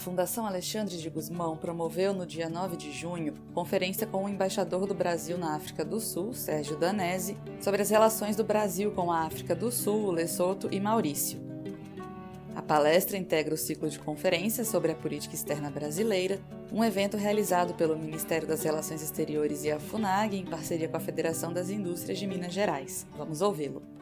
Fundação Alexandre de Guzmão promoveu no dia 9 de junho conferência com o embaixador do Brasil na África do Sul, Sérgio Danese, sobre as relações do Brasil com a África do Sul, Lesoto e Maurício. A palestra integra o ciclo de conferências sobre a política externa brasileira, um evento realizado pelo Ministério das Relações Exteriores e a FUNAG em parceria com a Federação das Indústrias de Minas Gerais. Vamos ouvi-lo.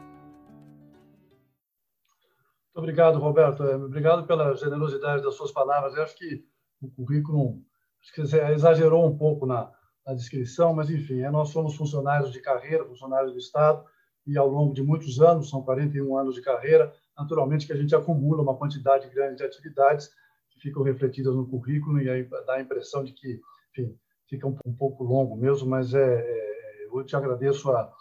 Obrigado, Roberto. É, obrigado pela generosidade das suas palavras. Eu acho que o currículo acho que exagerou um pouco na, na descrição, mas, enfim, é, nós somos funcionários de carreira, funcionários do Estado, e ao longo de muitos anos, são 41 anos de carreira, naturalmente que a gente acumula uma quantidade grande de atividades que ficam refletidas no currículo e aí dá a impressão de que, enfim, fica um, um pouco longo mesmo, mas é, é, eu te agradeço a,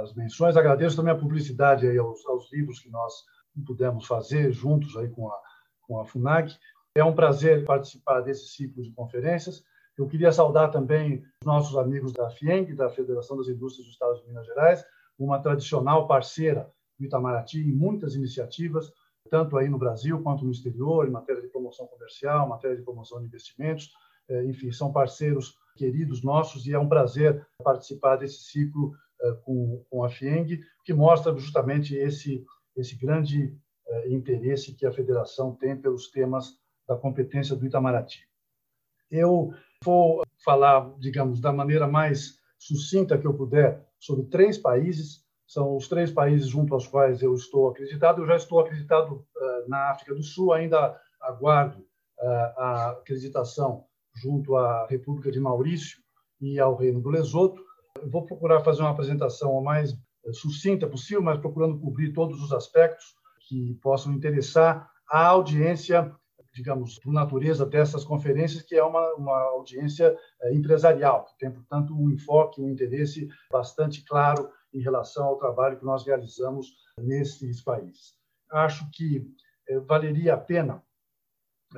as menções, agradeço também a publicidade aí aos, aos livros que nós pudemos fazer juntos aí com a, com a FUNAG. É um prazer participar desse ciclo de conferências. Eu queria saudar também os nossos amigos da FIENG, da Federação das Indústrias do Estado de Minas Gerais, uma tradicional parceira do Itamaraty em muitas iniciativas, tanto aí no Brasil quanto no exterior, em matéria de promoção comercial, matéria de promoção de investimentos. É, enfim, são parceiros queridos nossos e é um prazer participar desse ciclo é, com a FIENG, que mostra justamente esse esse grande eh, interesse que a federação tem pelos temas da competência do Itamaraty. Eu vou falar, digamos, da maneira mais sucinta que eu puder sobre três países. São os três países junto aos quais eu estou acreditado. Eu já estou acreditado uh, na África do Sul, ainda aguardo uh, a acreditação junto à República de Maurício e ao Reino do Lesoto. Vou procurar fazer uma apresentação o mais sucinta possível, mas procurando cobrir todos os aspectos que possam interessar a audiência, digamos, por natureza dessas conferências, que é uma, uma audiência é, empresarial, que tem, portanto, um enfoque, um interesse bastante claro em relação ao trabalho que nós realizamos nesses países. Acho que é, valeria a pena,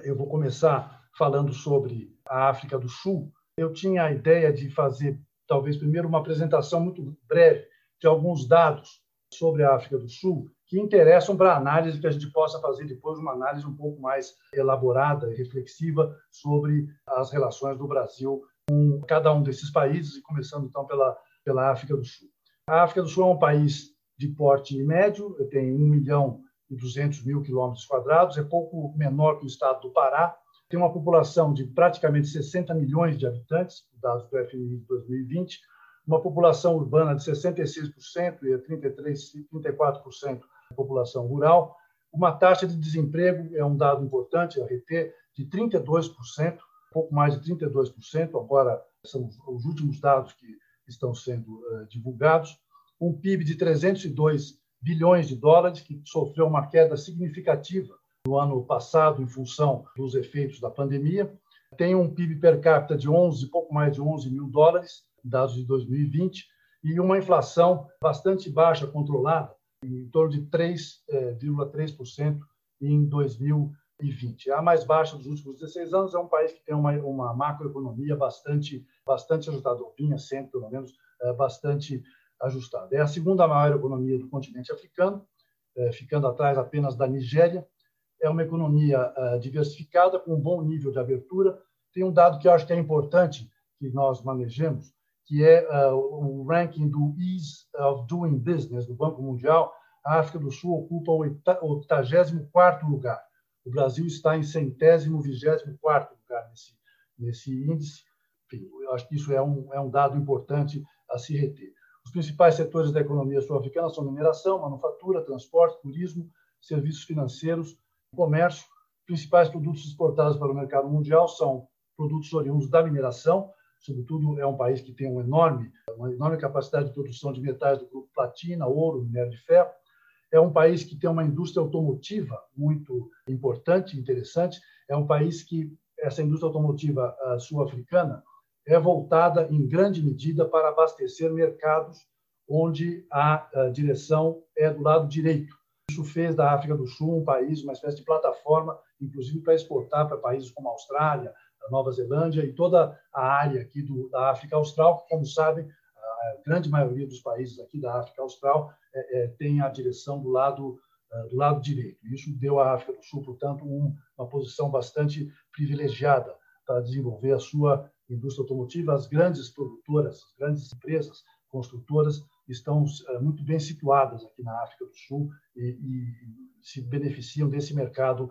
eu vou começar falando sobre a África do Sul. Eu tinha a ideia de fazer, talvez, primeiro uma apresentação muito breve de alguns dados sobre a África do Sul que interessam para a análise que a gente possa fazer depois uma análise um pouco mais elaborada reflexiva sobre as relações do Brasil com cada um desses países e começando então pela pela África do Sul. A África do Sul é um país de porte médio, tem 1 milhão e 200 mil quilômetros quadrados, é pouco menor que o estado do Pará, tem uma população de praticamente 60 milhões de habitantes, dados do FMI de 2020, uma população urbana de 66% e 33, 34% da população rural, uma taxa de desemprego, é um dado importante, a RT, de 32%, pouco mais de 32%, agora são os últimos dados que estão sendo uh, divulgados, um PIB de 302 bilhões de dólares, que sofreu uma queda significativa no ano passado em função dos efeitos da pandemia, tem um PIB per capita de 11, pouco mais de 11 mil dólares, dados de 2020, e uma inflação bastante baixa, controlada, em torno de 3,3% eh, em 2020. A mais baixa dos últimos 16 anos é um país que tem uma, uma macroeconomia bastante, bastante ajustada, ou vinha sempre, pelo menos, eh, bastante ajustada. É a segunda maior economia do continente africano, eh, ficando atrás apenas da Nigéria. É uma economia diversificada, com um bom nível de abertura. Tem um dado que eu acho que é importante que nós manejemos, que é uh, o ranking do Ease of Doing Business do Banco Mundial, a África do Sul ocupa o 84º lugar. O Brasil está em centésimo, vigésimo quarto lugar nesse, nesse índice. Enfim, eu acho que isso é um, é um dado importante a se reter. Os principais setores da economia sul-africana são mineração, manufatura, transporte, turismo, serviços financeiros, comércio. Os principais produtos exportados para o mercado mundial são produtos oriundos da mineração, sobretudo é um país que tem um enorme, uma enorme capacidade de produção de metais do grupo platina, ouro, minério de ferro. É um país que tem uma indústria automotiva muito importante, interessante. É um país que essa indústria automotiva sul-africana é voltada em grande medida para abastecer mercados onde a direção é do lado direito. Isso fez da África do Sul um país, uma espécie de plataforma, inclusive para exportar para países como a Austrália, a Nova Zelândia e toda a área aqui do, da África Austral, como sabem, a grande maioria dos países aqui da África Austral é, é, tem a direção do lado do lado direito. Isso deu à África do Sul, portanto, uma posição bastante privilegiada para desenvolver a sua indústria automotiva. As grandes produtoras, as grandes empresas construtoras estão muito bem situadas aqui na África do Sul e, e se beneficiam desse mercado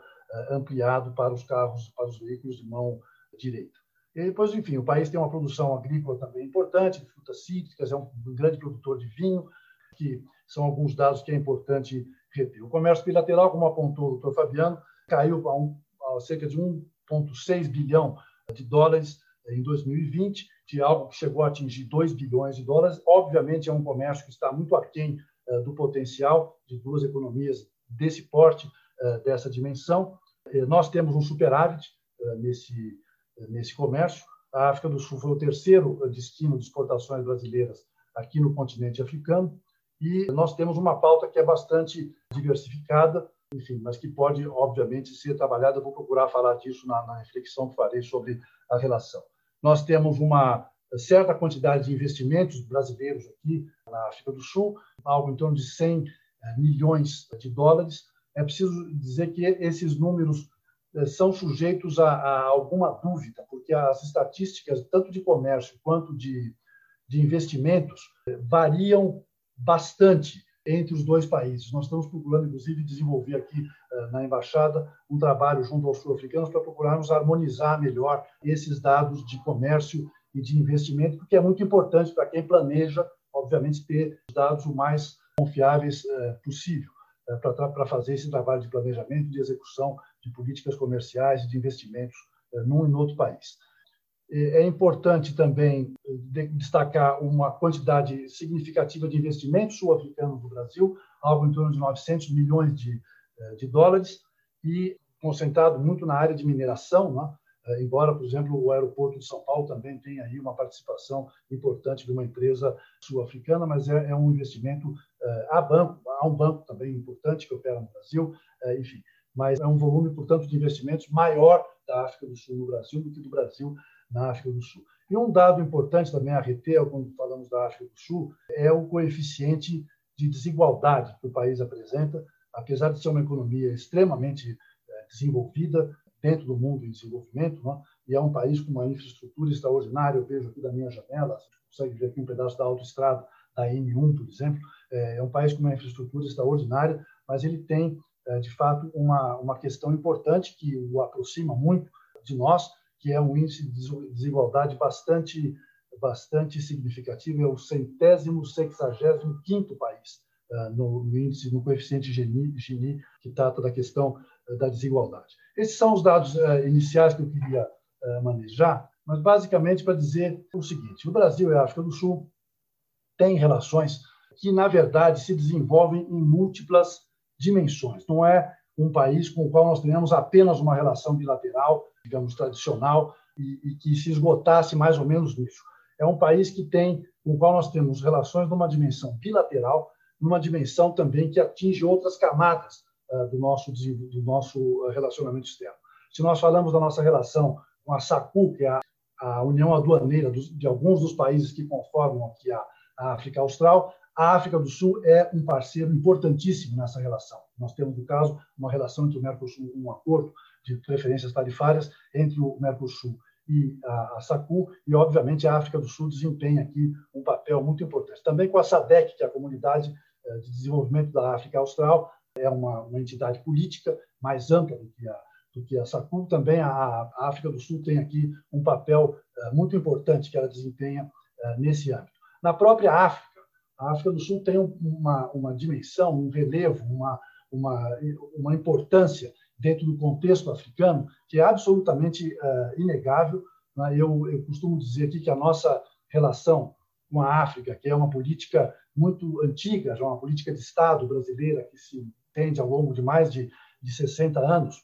ampliado para os carros, para os veículos de mão direita. E depois, enfim, o país tem uma produção agrícola também importante, de frutas cítricas, é um grande produtor de vinho, que são alguns dados que é importante reter. O comércio bilateral, como apontou o doutor Fabiano, caiu a, um, a cerca de 1,6 bilhão de dólares em 2020, de algo que chegou a atingir 2 bilhões de dólares. Obviamente, é um comércio que está muito aquém uh, do potencial de duas economias desse porte, uh, dessa dimensão. Nós temos um superávit nesse, nesse comércio. A África do Sul foi o terceiro destino de exportações brasileiras aqui no continente africano. E nós temos uma pauta que é bastante diversificada, enfim, mas que pode, obviamente, ser trabalhada. Eu vou procurar falar disso na, na reflexão que farei sobre a relação. Nós temos uma certa quantidade de investimentos brasileiros aqui na África do Sul, algo em torno de 100 eh, milhões de dólares. É preciso dizer que esses números eh, são sujeitos a, a alguma dúvida, porque as estatísticas, tanto de comércio quanto de, de investimentos, eh, variam bastante entre os dois países. Nós estamos procurando, inclusive, desenvolver aqui eh, na embaixada um trabalho junto aos sul-africanos para procurarmos harmonizar melhor esses dados de comércio e de investimento, porque é muito importante para quem planeja, obviamente, ter dados o mais confiáveis eh, possível eh, para fazer esse trabalho de planejamento, de execução de políticas comerciais e de investimentos num e no outro país. É importante também eh, destacar uma quantidade significativa de investimentos sul-africanos no Brasil, algo em torno de 900 milhões de, eh, de dólares, e concentrado muito na área de mineração, né? Eh, embora, por exemplo, o aeroporto de São Paulo também tenha aí uma participação importante de uma empresa sul-africana, mas é, é, um investimento a banco, há um banco também importante que opera no Brasil, enfim, mas é um volume, portanto, de investimentos maior da África do Sul no Brasil do que do Brasil na África do Sul. E um dado importante também a reter, quando falamos da África do Sul, é o coeficiente de desigualdade que o país apresenta, apesar de ser uma economia extremamente eh, desenvolvida dentro do mundo em desenvolvimento, né? e é um país com uma infraestrutura extraordinária. Eu vejo aqui da minha janela, você consegue ver aqui um pedaço da autoestrada da M1, por exemplo. É, é um país com uma infraestrutura extraordinária, mas ele tem, eh, de fato, uma, uma questão importante que o aproxima muito de nós, que é um índice de desigualdade bastante, bastante significativo, é o centésimo, sexagésimo quinto país uh, no, no, índice, no coeficiente Gini, Gini, que trata da questão uh, da desigualdade. Esses são os dados uh, iniciais que eu queria manejar, mas basicamente para dizer o seguinte: o Brasil e a África do Sul têm relações que, na verdade, se desenvolvem em múltiplas dimensões. Não é um país com o qual nós tenhamos apenas uma relação bilateral, digamos, tradicional, e, e, que se esgotasse mais ou menos nisso. É um país que tem, com o qual nós temos relações numa dimensão bilateral, numa dimensão também que atinge outras camadas uh, do, nosso, do nosso relacionamento externo. Se nós falamos da nossa relação com a SACU, que é a, a União Aduaneira dos, de alguns dos países que conformam aqui a, a África Austral, a África do Sul é um parceiro importantíssimo nessa relação. Nós temos, no caso, uma relação entre o Mercosul, um acordo de preferências tarifárias entre o Mercosul e a, SACU, e, obviamente, a África do Sul desempenha aqui um papel muito importante. Também com a SADEC, que é a Comunidade eh, de Desenvolvimento da África Austral, é uma, uma entidade política mais ampla do que a, do que a SACU. Também a, a África do Sul tem aqui um papel uh, muito importante que ela desempenha uh, nesse âmbito. Na própria África, a África do Sul tem uma, uma dimensão, um relevo, uma, uma, uma importância dentro do contexto africano que é absolutamente uh, inegável. Né? Eu, eu costumo dizer aqui que a nossa relação com a África, que é uma política muito antiga, já uma política de Estado brasileira que se tende ao longo de mais de, de 60 anos,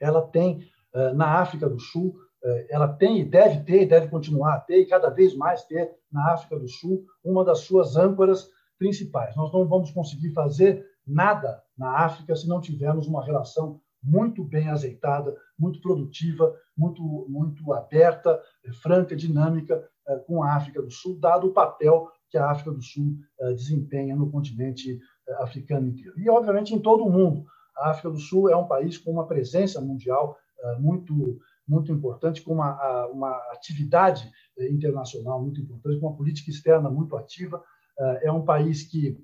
ela tem, uh, na África do Sul, eh, ela tem e deve ter, deve continuar a ter, e cada vez mais ter na África do Sul, uma das suas âncoras principais. Nós não vamos conseguir fazer nada na África se não tivermos uma relação muito bem azeitada, muito produtiva, muito, muito aberta, eh, franca, dinâmica eh, com a África do Sul, dado o papel que a África do Sul desempenha no continente africano inteiro. E, obviamente, em todo o mundo. A África do Sul é um país com uma presença mundial muito, muito importante, com uma, uma atividade internacional muito importante, com uma política externa muito ativa. É um país que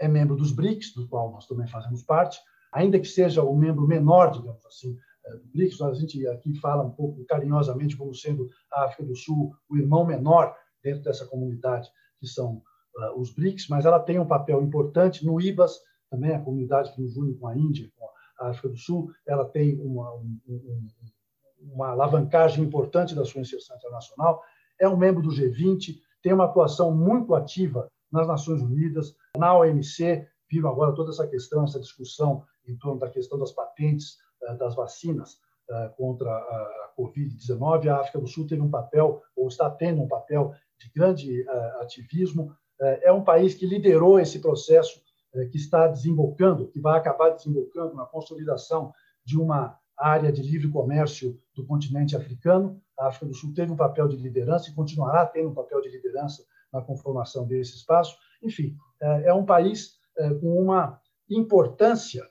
é membro dos BRICS, do qual nós também fazemos parte, ainda que seja o membro menor, digamos assim, do BRICS, a gente aqui fala um pouco carinhosamente como sendo a África do Sul o irmão menor dentro dessa comunidade que são os BRICS, mas ela tem um papel importante no IBAS, também a comunidade que nos une com a Índia, com a África do Sul, ela tem uma, um, um, uma alavancagem importante da sua inserção internacional, é um membro do G20, tem uma atuação muito ativa nas Nações Unidas, na OMC, viram agora toda essa questão, essa discussão em torno da questão das patentes uh, das vacinas uh, contra a Covid-19. A África do Sul teve um papel, ou está tendo um papel de grande uh, ativismo. é um país que liderou esse processo que está desembocando, que vai acabar desembocando na consolidação de uma área de livre comércio do continente africano. A África do Sul teve um papel de liderança e continuará tendo um papel de liderança na conformação desse espaço. Enfim, é um país com uma importância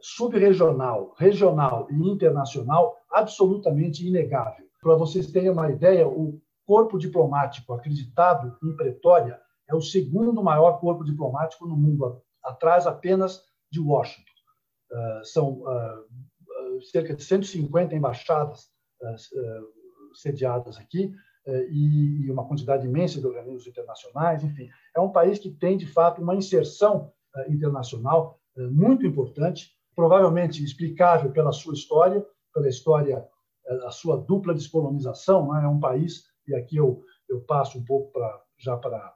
subregional, regional e internacional absolutamente inegável. Para vocês terem uma ideia, o corpo diplomático acreditado em Pretória é o segundo maior corpo diplomático no mundo, atrás apenas de Washington. Uh, são cerca de 150 embaixadas uh, sediadas aqui e uma quantidade imensa de organismos internacionais. Enfim, é um país que tem, de fato, uma inserção internacional muito importante, provavelmente explicável pela sua história, pela história, a sua dupla descolonização. Né? É um país, e aqui eu, eu passo um pouco já para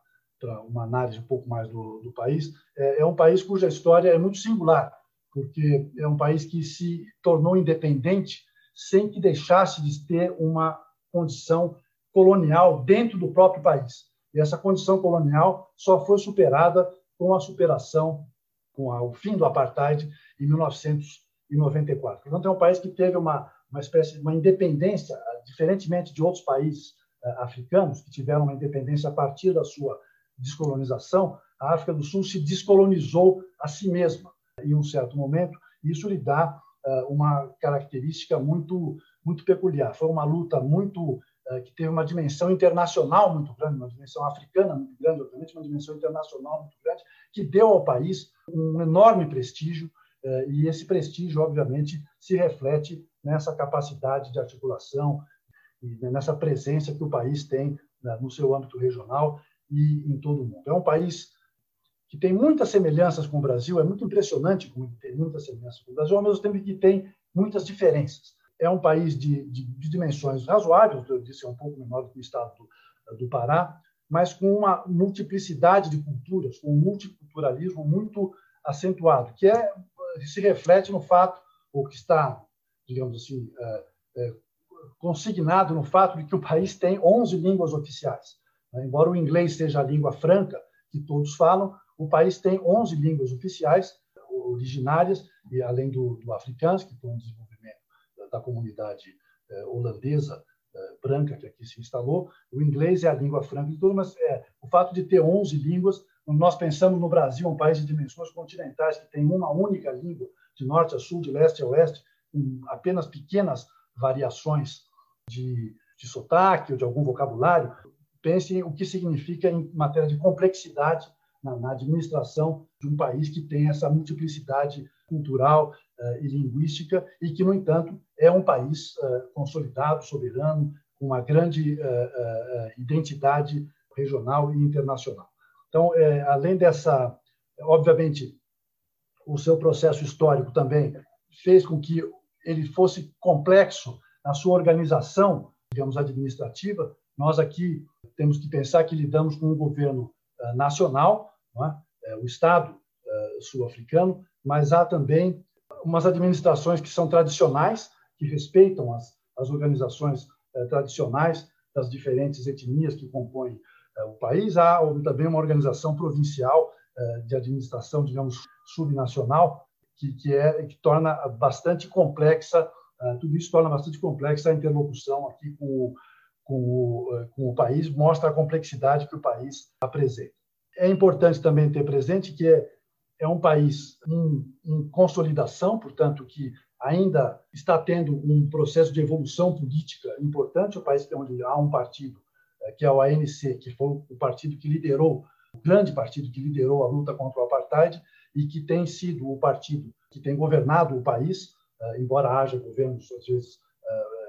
uma análise um pouco mais do, do país, é, é, um país cuja história é muito singular, porque é um país que se tornou independente sem que deixasse de ter uma condição colonial dentro do próprio país. E essa condição colonial só foi superada com a superação, com o fim do apartheid em 1994. Portanto, é um país que teve uma, uma espécie de uma independência, diferentemente de outros países uh, africanos que tiveram uma independência a partir da sua descolonização, a África do Sul se descolonizou a si mesma em um certo momento. Isso lhe dá uh, uma característica muito muito peculiar. Foi uma luta muito uh, que teve uma dimensão internacional muito grande, uma dimensão africana muito grande, obviamente uma dimensão internacional muito grande, que deu ao país um enorme prestígio uh, e esse prestígio, obviamente, se reflete nessa capacidade de articulação e nessa presença que o país tem no seu âmbito regional e em todo o mundo. É um país que tem muitas semelhanças com o Brasil, é muito impressionante como tem muitas semelhanças com o Brasil, ao mesmo tempo que tem muitas diferenças. É um país de, de, de dimensões razoáveis, eu disse, é um pouco menor do que o estado do, do Pará, mas com uma multiplicidade de culturas, com um multiculturalismo muito acentuado, que é se reflete no fato, ou que está, digamos assim, é, é, consignado no fato de que o país tem 11 línguas oficiais. Né? Embora o inglês seja a língua franca que todos falam, o país tem 11 línguas oficiais originárias, e além do, do africano, que foi um desenvolvimento da comunidade eh, holandesa eh, branca que aqui se instalou, o inglês é a língua franca de tudo, mas é, o fato de ter 11 línguas, nós pensamos no Brasil, um país de dimensões continentais, que tem uma única língua, de norte a sul, de leste a oeste, com apenas pequenas variações de, de sotaque ou de algum vocabulário, pensem o que significa em matéria de complexidade na, na administração de um país que tem essa multiplicidade cultural uh, e linguística e que, no entanto, é um país uh, consolidado, soberano, com uma grande uh, identidade regional e internacional. Então, além dessa, obviamente, o seu processo histórico também fez com que ele fosse complexo na sua organização, digamos, administrativa. Nós aqui temos que pensar que lidamos com um governo eh, nacional, é? é? o Estado eh, sul-africano, mas há também umas administrações que são tradicionais, que respeitam as, as organizações eh, tradicionais das diferentes etnias que compõem o país. Há também uma organização provincial de administração, digamos, subnacional, que, que, é, que torna bastante complexa, tudo isso torna bastante complexa a interlocução aqui com com o, eh, com o país, mostra a complexidade que o país apresenta. É importante também ter presente que é, é um país em, em consolidação, portanto, que ainda está tendo um processo de evolução política importante. O país onde há um partido, eh, que é o ANC, que foi o partido que liderou, o grande partido que liderou a luta contra o apartheid e que tem sido o partido que tem governado o país, eh, embora haja governos, às vezes,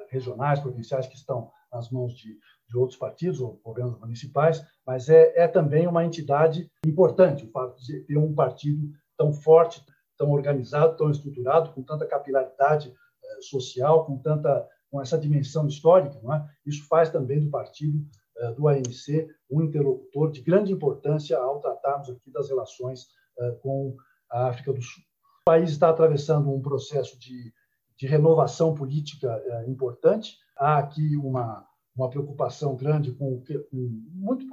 regionais, provinciais, que estão nas mãos de, de outros partidos ou governos municipais, mas é, é também uma entidade importante o fato de ter um partido tão forte, tão organizado, tão estruturado, com tanta capilaridade eh, social, com tanta com essa dimensão histórica, não é? Isso faz também do partido eh, do ANC um interlocutor de grande importância ao tratarmos aqui das relações eh, com a África do Sul. O país está atravessando um processo de, de renovação política importante. Há aqui uma uma preocupação grande com o que muito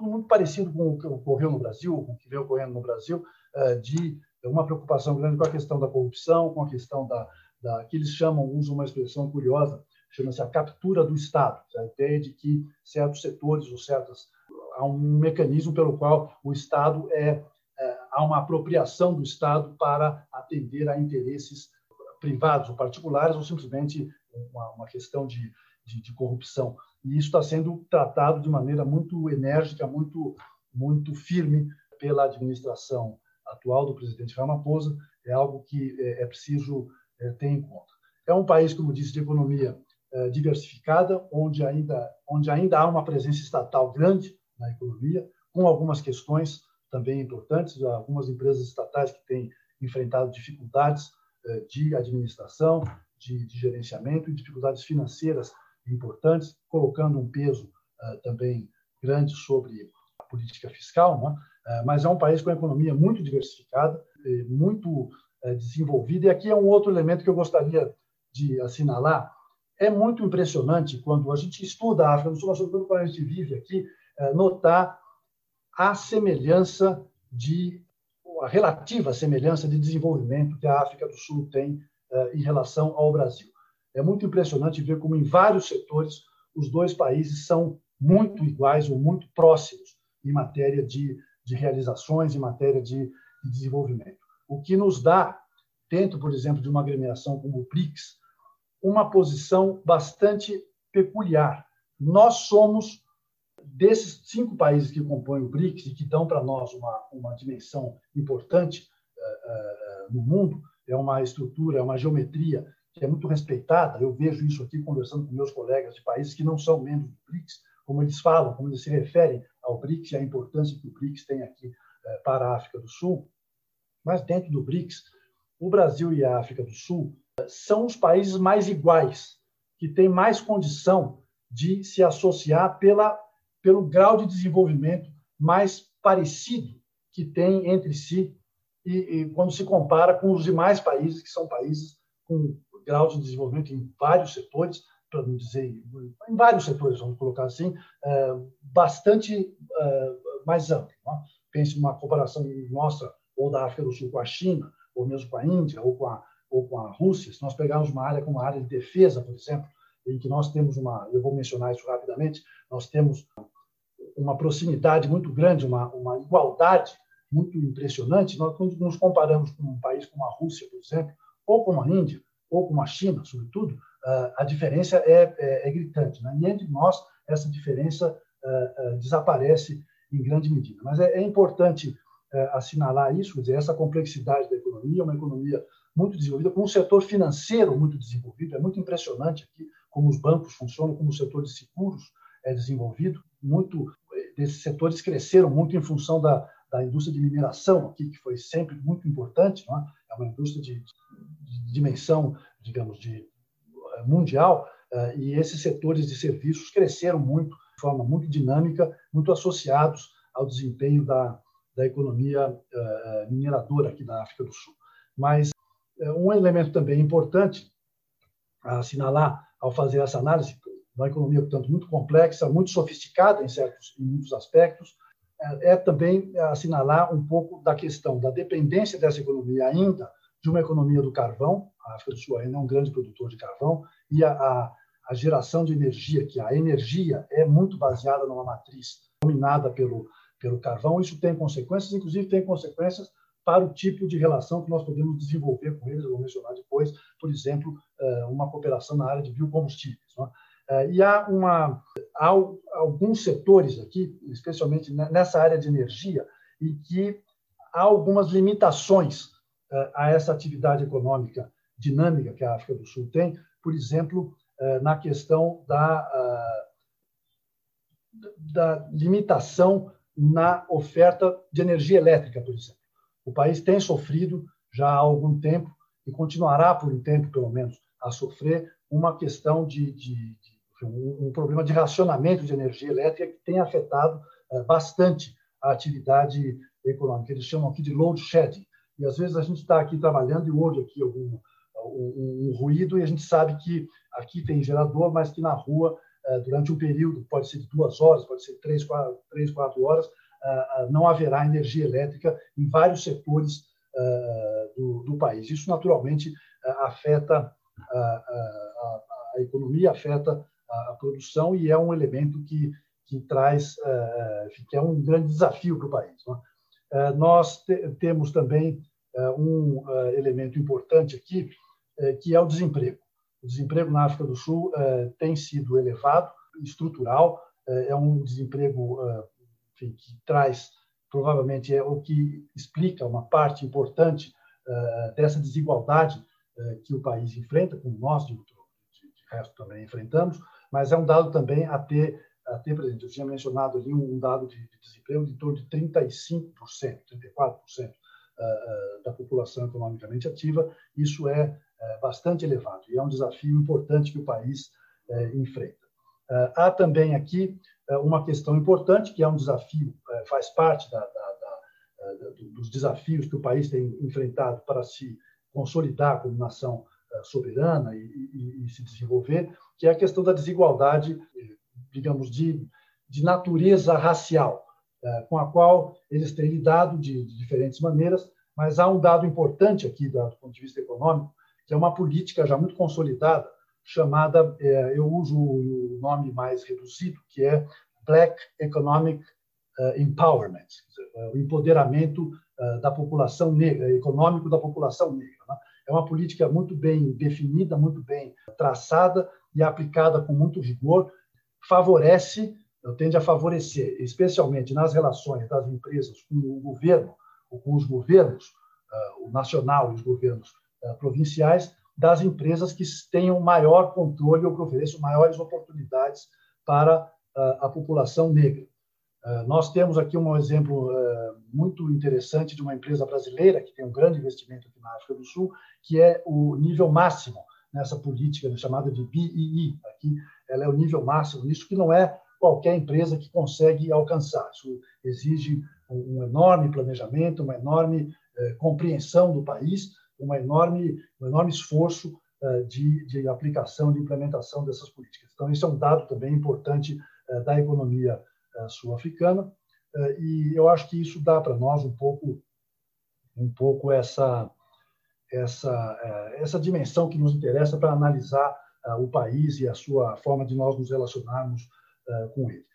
muito parecido com o que ocorreu no Brasil, com o que vem ocorrendo no Brasil, de é uma preocupação grande com a questão da corrupção, com a questão da, da que eles chamam, usam uma expressão curiosa, chama-se a captura do Estado, a ideia de que certos setores ou certas há um mecanismo pelo qual o Estado é, é há uma apropriação do Estado para atender a interesses privados ou particulares ou simplesmente uma, uma questão de, de, de, corrupção. E isso está sendo tratado de maneira muito enérgica, muito muito firme pela administração atual do presidente Ramaphosa é algo que é, é preciso é, ter em conta. É um país, como disse, de economia é, diversificada, onde ainda, onde ainda há uma presença estatal grande na economia, com algumas questões também importantes, algumas empresas estatais que têm enfrentado dificuldades de administração, de, de gerenciamento e dificuldades financeiras importantes, colocando um peso também grande sobre a política fiscal, não é? É, mas é um país com economia muito diversificada, muito é, desenvolvida. E aqui é um outro elemento que eu gostaria de assinalar. É muito impressionante quando a gente estuda a África do Sul, sobretudo quando a gente vive aqui, é, notar a semelhança de a relativa semelhança de desenvolvimento que a África do Sul tem em relação ao Brasil. É muito impressionante ver como em vários setores os dois países são muito iguais ou muito próximos em matéria de de realizações em matéria de, de desenvolvimento. O que nos dá, dentro, por exemplo, de uma agremiação como o BRICS, uma posição bastante peculiar. Nós somos, desses cinco países que compõem o BRICS e que dão para nós uma, uma dimensão importante uh, uh, no mundo, é uma estrutura, é uma geometria que é muito respeitada. Eu vejo isso aqui conversando com meus colegas de países que não são membros do BRICS, como eles falam, como eles se referem ao BRICS e a importância que o BRICS tem aqui eh, para a África do Sul. Mas dentro do BRICS, o Brasil e a África do Sul eh, são os países mais iguais, que têm mais condição de se associar pela, pelo grau de desenvolvimento mais parecido que tem entre si e, e quando se compara com os demais países, que são países com grau de desenvolvimento em vários setores, para não dizer, em vários setores, vamos colocar assim, é, bastante é, mais amplo. Né? Pense numa comparação nossa, ou da África do Sul com a China, ou mesmo com a Índia, ou com a, ou com a Rússia, se nós pegarmos uma área como a área de defesa, por exemplo, em que nós temos uma, eu vou mencionar isso rapidamente, nós temos uma proximidade muito grande, uma, uma igualdade muito impressionante. Nós, quando nos comparamos com um país como a Rússia, por exemplo, ou com a Índia, ou com a China, sobretudo, a diferença é, é, é gritante. Né? E entre nós, essa diferença desaparece em grande medida. Mas é, é importante assinalar isso, quer dizer, essa complexidade da economia, uma economia muito desenvolvida, com um setor financeiro muito desenvolvido. É muito impressionante aqui como os bancos funcionam, como o setor de seguros é desenvolvido. Muito desses setores cresceram muito em função da, da indústria de mineração aqui, que foi sempre muito importante. É? é uma indústria de, de dimensão, digamos, de mundial, eh, e esses setores de serviços cresceram muito, de forma muito dinâmica, muito associados ao desempenho da, da economia eh, mineradora aqui da África do Sul. Mas eh, um elemento também importante a assinalar ao fazer essa análise, uma economia, portanto, muito complexa, muito sofisticada em certos em muitos aspectos, é também assinalar um pouco da questão da dependência dessa economia ainda de uma economia do carvão, a África do Sul ainda é um grande produtor de carvão, e a, a, a geração de energia, que a energia é muito baseada numa matriz dominada pelo, pelo carvão, isso tem consequências, inclusive tem consequências para o tipo de relação que nós podemos desenvolver com eles, eu vou mencionar depois, por exemplo, uma cooperação na área de biocombustíveis. E há, uma, há alguns setores aqui, especialmente nessa área de energia, em que há algumas limitações a essa atividade econômica dinâmica que a África do Sul tem, por exemplo, na questão da, da limitação na oferta de energia elétrica, por exemplo. O país tem sofrido já há algum tempo e continuará por um tempo, pelo menos, a sofrer uma questão de, de, de um, problema de racionamento de energia elétrica que tem afetado é, bastante a atividade econômica. Eles chamam aqui de load shedding. E às vezes a gente está aqui trabalhando e ouve aqui algum um, um, ruído e a gente sabe que aqui tem gerador, mas que na rua é, durante um período, pode ser de duas horas, pode ser três, quatro, três, quatro horas, é, não haverá energia elétrica em vários setores do, do país. Isso, naturalmente, afeta a, a, a economia, afeta a, produção e é um elemento que, que traz, que é um grande desafio para o país. É? Nós te, temos também um elemento importante aqui, que é o desemprego. O desemprego na África do Sul tem sido elevado, estrutural, é um desemprego enfim, que traz provavelmente é o que explica uma parte importante dessa desigualdade que o país enfrenta, como nós, de, de, de, resto, também enfrentamos, mas é um dado também a ter, a ter presente. Eu tinha mencionado ali um, dado de, de desemprego de torno de 35%, 34% uh, da população economicamente ativa. Isso é bastante elevado e é um desafio importante que o país enfrenta. há também aqui uma questão importante, que é um desafio, faz parte da, da dos desafios que o país tem enfrentado para se consolidar como nação soberana e, e, e se desenvolver, que é a questão da desigualdade, digamos, de, de natureza racial, eh, com a qual eles têm lidado de, de diferentes maneiras, mas há um dado importante aqui do ponto de vista econômico, que é uma política já muito consolidada, chamada, eh, eu uso o nome mais reduzido, que é Black Economic Empowerment, o empoderamento da população negra, econômico da população negra. É uma política muito bem definida, muito bem traçada e aplicada com muito rigor, favorece, tende a favorecer, especialmente nas relações das empresas com o governo, ou com os governos, o nacional e os governos provinciais, das empresas que tenham maior controle ou que ofereçam maiores oportunidades para a população negra. Eh, nós temos aqui um exemplo eh, muito interessante de uma empresa brasileira que tem um grande investimento aqui na África do Sul, que é o nível máximo nessa política chamada de BEE. Aqui ela é o nível máximo, isso que não é qualquer empresa que consegue alcançar. Isso exige um enorme planejamento, uma enorme eh, compreensão do país, uma enorme, um enorme esforço de, de aplicação, de implementação dessas políticas. Então, isso é um dado também importante da economia sul-africana, eh, e eu acho que isso dá para nós um pouco, um pouco essa, essa, eh, essa dimensão que nos interessa para analisar eh, o país e a sua forma de nós nos relacionarmos com ele.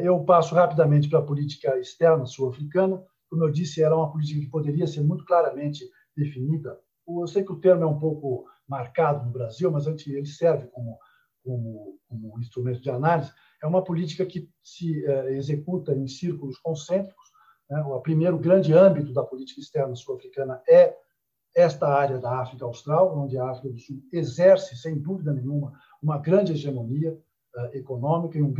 Eu passo rapidamente para a política externa sul-africana. Como eu disse, era uma política que poderia ser muito claramente definida. Eu sei que o termo é um pouco marcado no Brasil, mas ele serve como, como, como instrumento de análise é uma política que se é, executa em círculos concêntricos. Né? O primeiro grande âmbito da política externa sul-africana é esta área da África Austral, onde a África do Sul exerce, sem dúvida nenhuma, uma grande hegemonia eh, econômica e um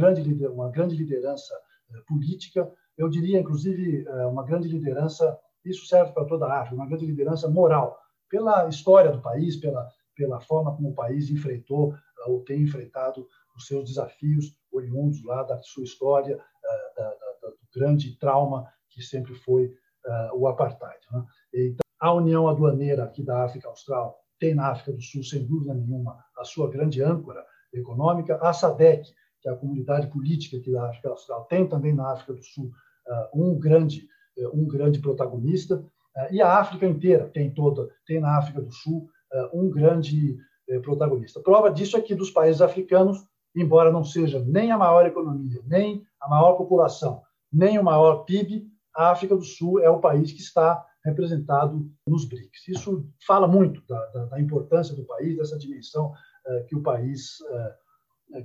uma grande liderança eh, política. Eu diria, inclusive, uma grande liderança, isso serve para toda a África, uma grande liderança moral, pela história do país, pela, pela forma como o país enfrentou ou tem enfrentado os seus desafios oriundos lá da sua história, eh, da, da, do grande trauma que sempre foi uh, o apartheid. Né? Então, a União Aduaneira aqui da África Austral tem na África do Sul, sem dúvida nenhuma, a sua grande âncora econômica. A SADEC, que é a comunidade política aqui da África Austral, tem também na África do Sul uh, um grande um grande protagonista. Uh, e a África inteira tem toda tem na África do Sul um grande protagonista. Prova disso é que dos países africanos embora não seja nem a maior economia, nem a maior população, nem o maior PIB, a África do Sul é o país que está representado nos BRICS. Isso fala muito da, da, da importância do país, dessa dimensão uh, que o país uh,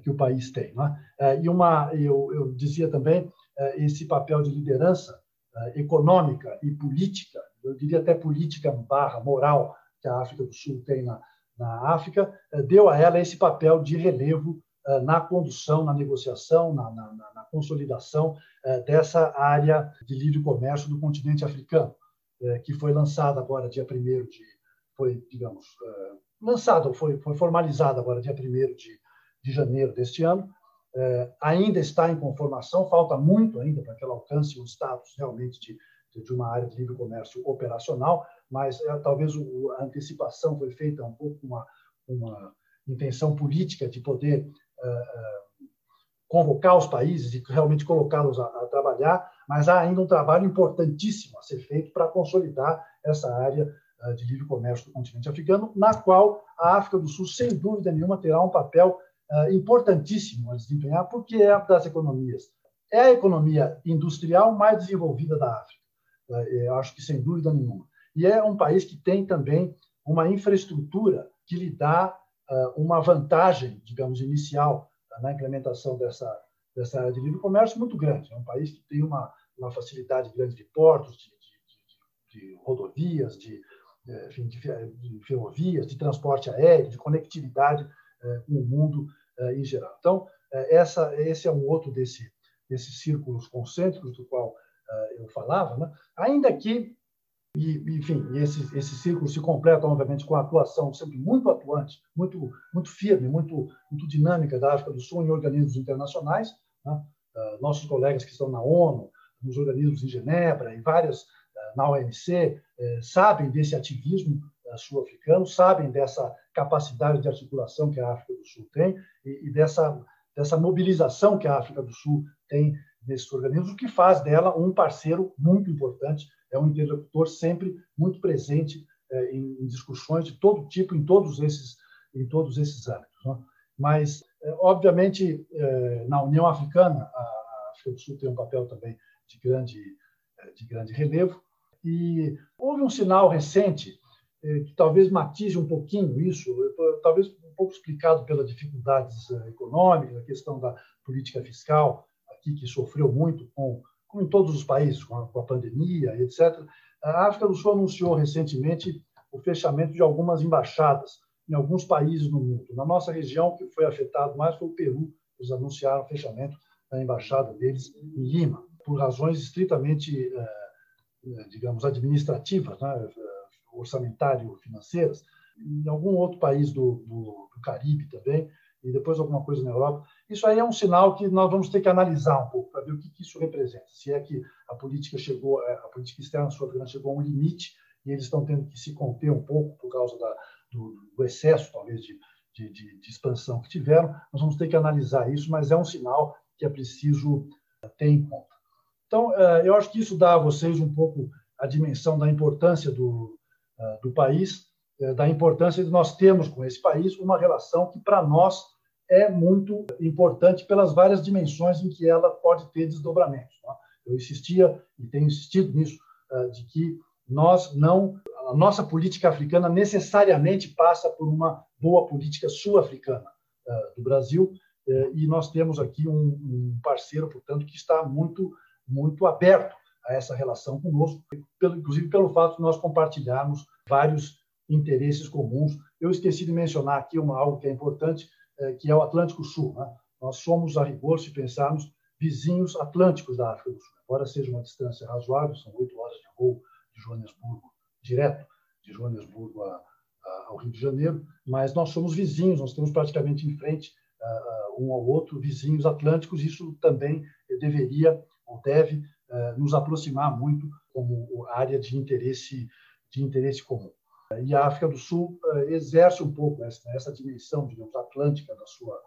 que o país tem. Né? E uma, eu, eu dizia também esse papel de liderança econômica e política, eu diria até política barra moral que a África do Sul tem na, na África, deu a ela esse papel de relevo na condução, na negociação, na, na, na consolidação dessa área de livre comércio do continente africano. É, que foi lançada agora dia 1 de foi, digamos, lançado, foi, foi formalizado agora dia 1 de, de janeiro deste ano. Ainda está em conformação, falta muito ainda para que ela alcance o status realmente de, de uma área de livre comércio operacional, mas talvez a antecipação foi feita um pouco com uma, uma intenção política de poder convocar os países e realmente colocá-los a, a, trabalhar, mas há ainda um trabalho importantíssimo a ser feito para consolidar essa área uh, de livre comércio do continente africano, na qual a África do Sul, sem dúvida nenhuma, terá um papel uh, importantíssimo a desempenhar, porque é das economias. É a economia industrial mais desenvolvida da África, uh, eu acho que sem dúvida nenhuma. E é um país que tem também uma infraestrutura que lhe dá uma vantagem, digamos, inicial na implementação dessa, dessa área de livre comércio muito grande. É um país que tem uma, uma facilidade grande de portos, de, de, de, de rodovias, de, enfim, de, ferrovias, de transporte aéreo, de conectividade eh, com o mundo eh, em geral. Então, eh, essa, esse é um outro desse, desses círculos concêntricos do qual eu falava, né? ainda que e, enfim, esse, esse círculo se completa, obviamente, com a atuação sempre muito atuante, muito, muito firme, muito, muito dinâmica da África do Sul em organismos internacionais. Né? Uh, nossos colegas que estão na ONU, nos organismos em Genebra, em várias, uh, na OMC, uh, sabem desse ativismo sul-africano, sabem dessa capacidade de articulação que a África do Sul tem e, e dessa, dessa mobilização que a África do Sul tem nesses organismos, o que faz dela um parceiro muito importante é um interlocutor sempre muito presente é, em, discussões de todo tipo, em todos esses, em todos esses âmbitos. Né? Mas, é, obviamente, é, na União Africana, a África do Sul tem um papel também de grande, de grande relevo. E houve um sinal recente que talvez matize um pouquinho isso, talvez um pouco explicado pelas dificuldades econômicas, a questão da política fiscal aqui que sofreu muito com como em todos os países, com a, com a pandemia, etc. A África do Sul anunciou recentemente o fechamento de algumas embaixadas em alguns países no mundo. Na nossa região, que foi afetado mais foi o Peru. Eles anunciaram o fechamento da embaixada deles em Lima, por razões estritamente, eh, eh, digamos, administrativas, né? orçamentário-financeiras. Em algum outro país do, do, do Caribe também, e depois alguma coisa na Europa. Isso aí é um sinal que nós vamos ter que analisar um pouco para ver o que, que isso representa. Se é que a política chegou, é, a política externa sul-africana chegou a um limite e eles estão tendo que se conter um pouco por causa da, do, do, excesso, talvez, de, de, de, de, expansão que tiveram. Nós vamos ter que analisar isso, mas é um sinal que é preciso ter em conta. Então, é, eu acho que isso dá a vocês um pouco a dimensão da importância do, é, do país, da importância de nós termos com esse país uma relação que, para nós, é muito importante pelas várias dimensões em que ela pode ter desdobramentos. Tá? Eu insistia e tenho insistido nisso ah, de que nós não a nossa política africana necessariamente passa por uma boa política sul-africana ah, do Brasil eh, e nós temos aqui um parceiro, portanto, que está muito muito aberto a essa relação conosco, inclusive pelo fato de nós compartilharmos vários interesses comuns. Eu esqueci de mencionar aqui uma algo que é importante, que é o Atlântico Sul. Né? Nós somos, a rigor, se pensarmos, vizinhos atlânticos da África do Sul. Embora seja uma distância razoável, são oito horas de voo de Joanesburgo, direto de Joanesburgo a, a, ao Rio de Janeiro, mas nós somos vizinhos, nós temos praticamente em frente uh, um ao outro vizinhos atlânticos, isso também deveria ou deve uh, nos aproximar muito como área de interesse, de interesse comum. E a África do Sul eh, exerce um pouco essa, essa dimensão, digamos, atlântica da sua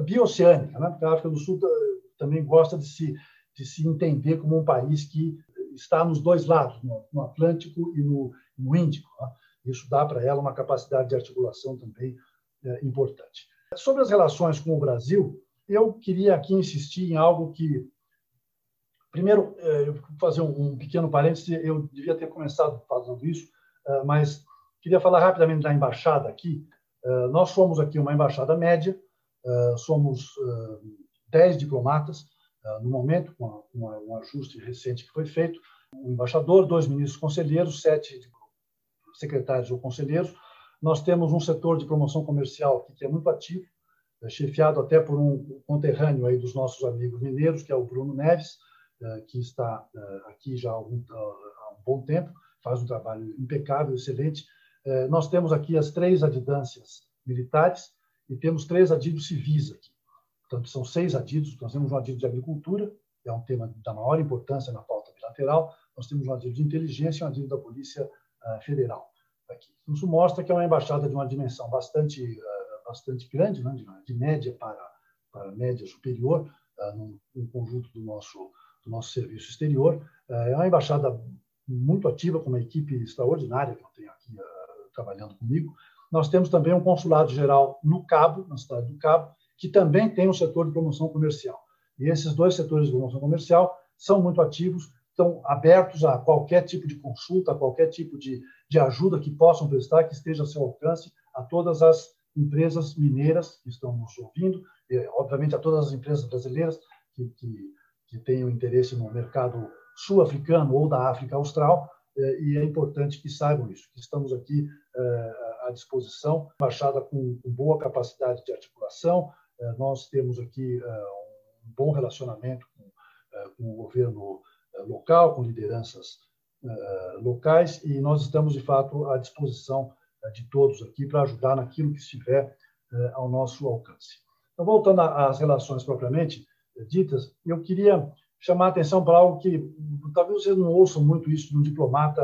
bioceânica, né? porque a África do Sul eh, também gosta de se, de se entender como um país que está nos dois lados, no, Atlântico e no, no Índico. Né? Isso dá para ela uma capacidade de articulação também é, importante. Sobre as relações com o Brasil, eu queria aqui insistir em algo que Primeiro, eu vou fazer um pequeno parêntese, eu devia ter começado fazendo isso, mas queria falar rapidamente da embaixada aqui. Nós somos aqui uma embaixada média, somos 10 diplomatas, no momento, com um ajuste recente que foi feito, um embaixador, dois ministros conselheiros, sete secretários ou conselheiros. Nós temos um setor de promoção comercial aqui que é muito ativo, é chefiado até por um conterrâneo aí dos nossos amigos mineiros, que é o Bruno Neves, que está aqui já há um bom tempo, faz um trabalho impecável, excelente. Nós temos aqui as três adidâncias militares e temos três adidos civis aqui. Portanto, são seis adidos. Nós temos um adido de agricultura, que é um tema da maior importância na pauta bilateral. Nós temos um adido de inteligência e um adido da Polícia Federal. Aqui. Isso mostra que é uma embaixada de uma dimensão bastante bastante grande, né, de, média para, para média superior, no, no, conjunto do nosso, do nosso serviço exterior. É uma embaixada muito ativa, com uma equipe extraordinária que eu tenho aqui uh, trabalhando comigo. Nós temos também um consulado geral no Cabo, na cidade do Cabo, que também tem um setor de promoção comercial. E esses dois setores de promoção comercial são muito ativos, estão abertos a qualquer tipo de consulta, a qualquer tipo de, de ajuda que possam prestar, que esteja a seu alcance, a todas as empresas mineiras que estão nos ouvindo, e, obviamente a todas as empresas brasileiras que, que, que tenham interesse no mercado sul-africano ou da África Austral, eh, e é importante que saibam isso, que estamos aqui eh, à disposição, embaixada com, boa capacidade de articulação, eh, nós temos aqui um bom relacionamento com, com o governo local, com lideranças locais, e nós estamos, de fato, à disposição de todos aqui para ajudar naquilo que estiver ao nosso alcance. Então, voltando às relações propriamente ditas, eu queria chamar a atenção para algo que talvez vocês não ouçam muito isso de um diplomata,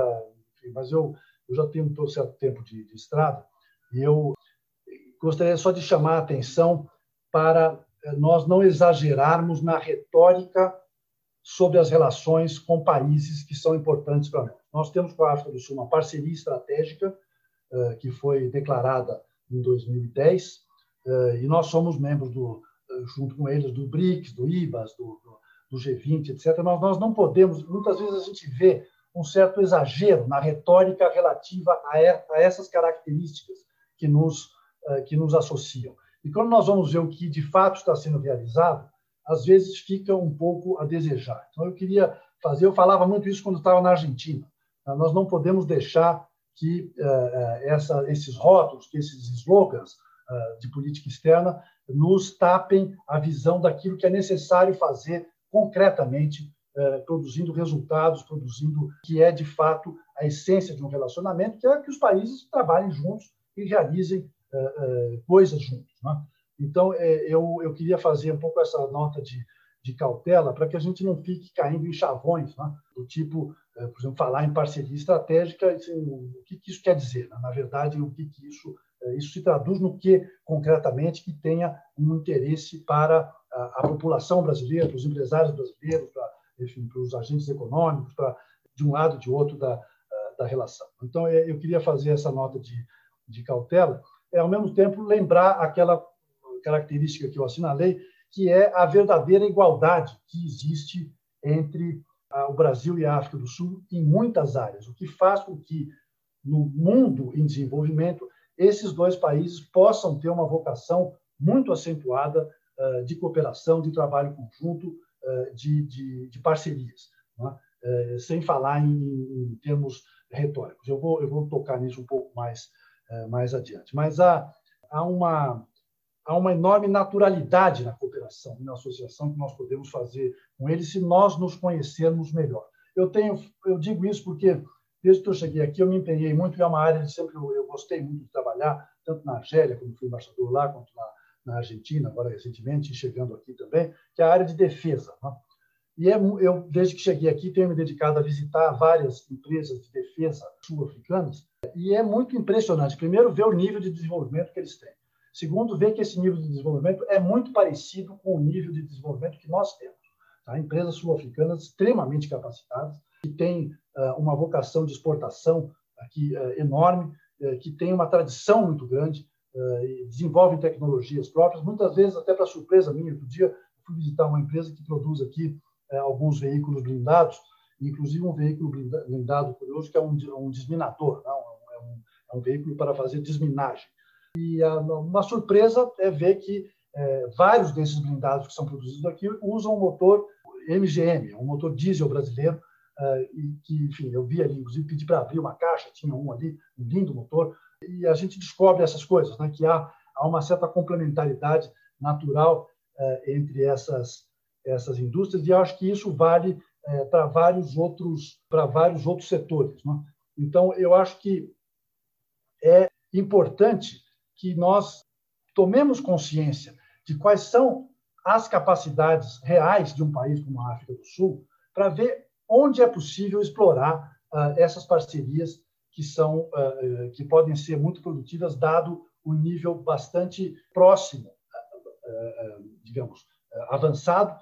mas eu, eu já tenho um certo tempo de, de estrada e eu gostaria só de chamar a atenção para nós não exagerarmos na retórica sobre as relações com países que são importantes para nós. Nós temos com a África do Sul uma parceria estratégica eh, que foi declarada em 2010, eh, e nós somos membros, do, eh, junto com eles, do BRICS, do IBAS, do, do G20, etc. Mas nós não podemos, muitas vezes a gente vê um certo exagero na retórica relativa a essas características que nos, que nos associam. E quando nós vamos ver o que de fato está sendo realizado, às vezes fica um pouco a desejar. Então, eu queria fazer, eu falava muito isso quando estava na Argentina. Nós não podemos deixar que uh, essa, esses rótulos, que esses slogans de política externa nos tapem a visão daquilo que é necessário fazer concretamente, uh, produzindo resultados, produzindo que é de fato a essência de um relacionamento, que é que os países trabalhem juntos e realizem coisas juntos. Né? Então, eu, eu queria fazer um pouco essa nota de, de cautela para que a gente não fique caindo em chavões, né? do tipo por exemplo, falar em parceria estratégica, assim, o que, isso quer dizer? Né? Na verdade, o que, isso é, isso se traduz no que concretamente que tenha um interesse para a, a população brasileira, para os empresários brasileiros, para, enfim, para os agentes econômicos, para de um lado e de outro da, da relação. Então, é, eu queria fazer essa nota de, de cautela, é ao mesmo tempo lembrar aquela característica que eu assinalei, que é a verdadeira igualdade que existe entre o Brasil e a África do Sul em muitas áreas, o que faz com que, no mundo em desenvolvimento, esses dois países possam ter uma vocação muito acentuada de cooperação, de trabalho conjunto, uh, de, de, de, parcerias, uh, sem falar em, em, termos retóricos. Eu vou, eu vou tocar nisso um pouco mais, mais adiante. Mas há, há uma há uma enorme naturalidade na cooperação na associação que nós podemos fazer com eles se nós nos conhecermos melhor. Eu tenho, eu digo isso porque desde que eu cheguei aqui eu me empenhei muito e é uma área de sempre eu, eu gostei muito de trabalhar tanto na Argélia como fui embaixador lá quanto na, na Argentina agora recentemente chegando aqui também que é a área de defesa. Né? E é, eu desde que cheguei aqui tenho me dedicado a visitar várias empresas de defesa sul-africanas e é muito impressionante. Primeiro ver o nível de desenvolvimento que eles têm. Segundo, ver que esse nível de desenvolvimento é muito parecido com o nível de desenvolvimento que nós temos. Tá? Empresas sul-africanas extremamente capacitadas, que têm uh, uma vocação de exportação aqui uh, enorme, uh, que têm uma tradição muito grande, desenvolvem tecnologias próprias, muitas vezes, até para surpresa minha, outro dia, fui visitar uma empresa que produz aqui alguns veículos blindados, inclusive um veículo blindado curioso que é um, um desminador, não? É, um, é um veículo para fazer desminagem. E uma surpresa é ver que é, vários desses blindados que são produzidos aqui usam um motor MGM, um motor diesel brasileiro, é, e que, enfim, eu vi ali, inclusive pedi para abrir uma caixa, tinha um ali, um lindo motor, e a gente descobre essas coisas, né, que há, há uma certa complementaridade natural é, entre essas essas indústrias e acho que isso vale é, para vários outros para vários outros setores. Né? Então eu acho que é importante que nós tomemos consciência de quais são as capacidades reais de um país como a África do Sul para ver onde é possível explorar uh, essas parcerias que são uh, que podem ser muito produtivas dado o nível bastante próximo, uh, digamos, avançado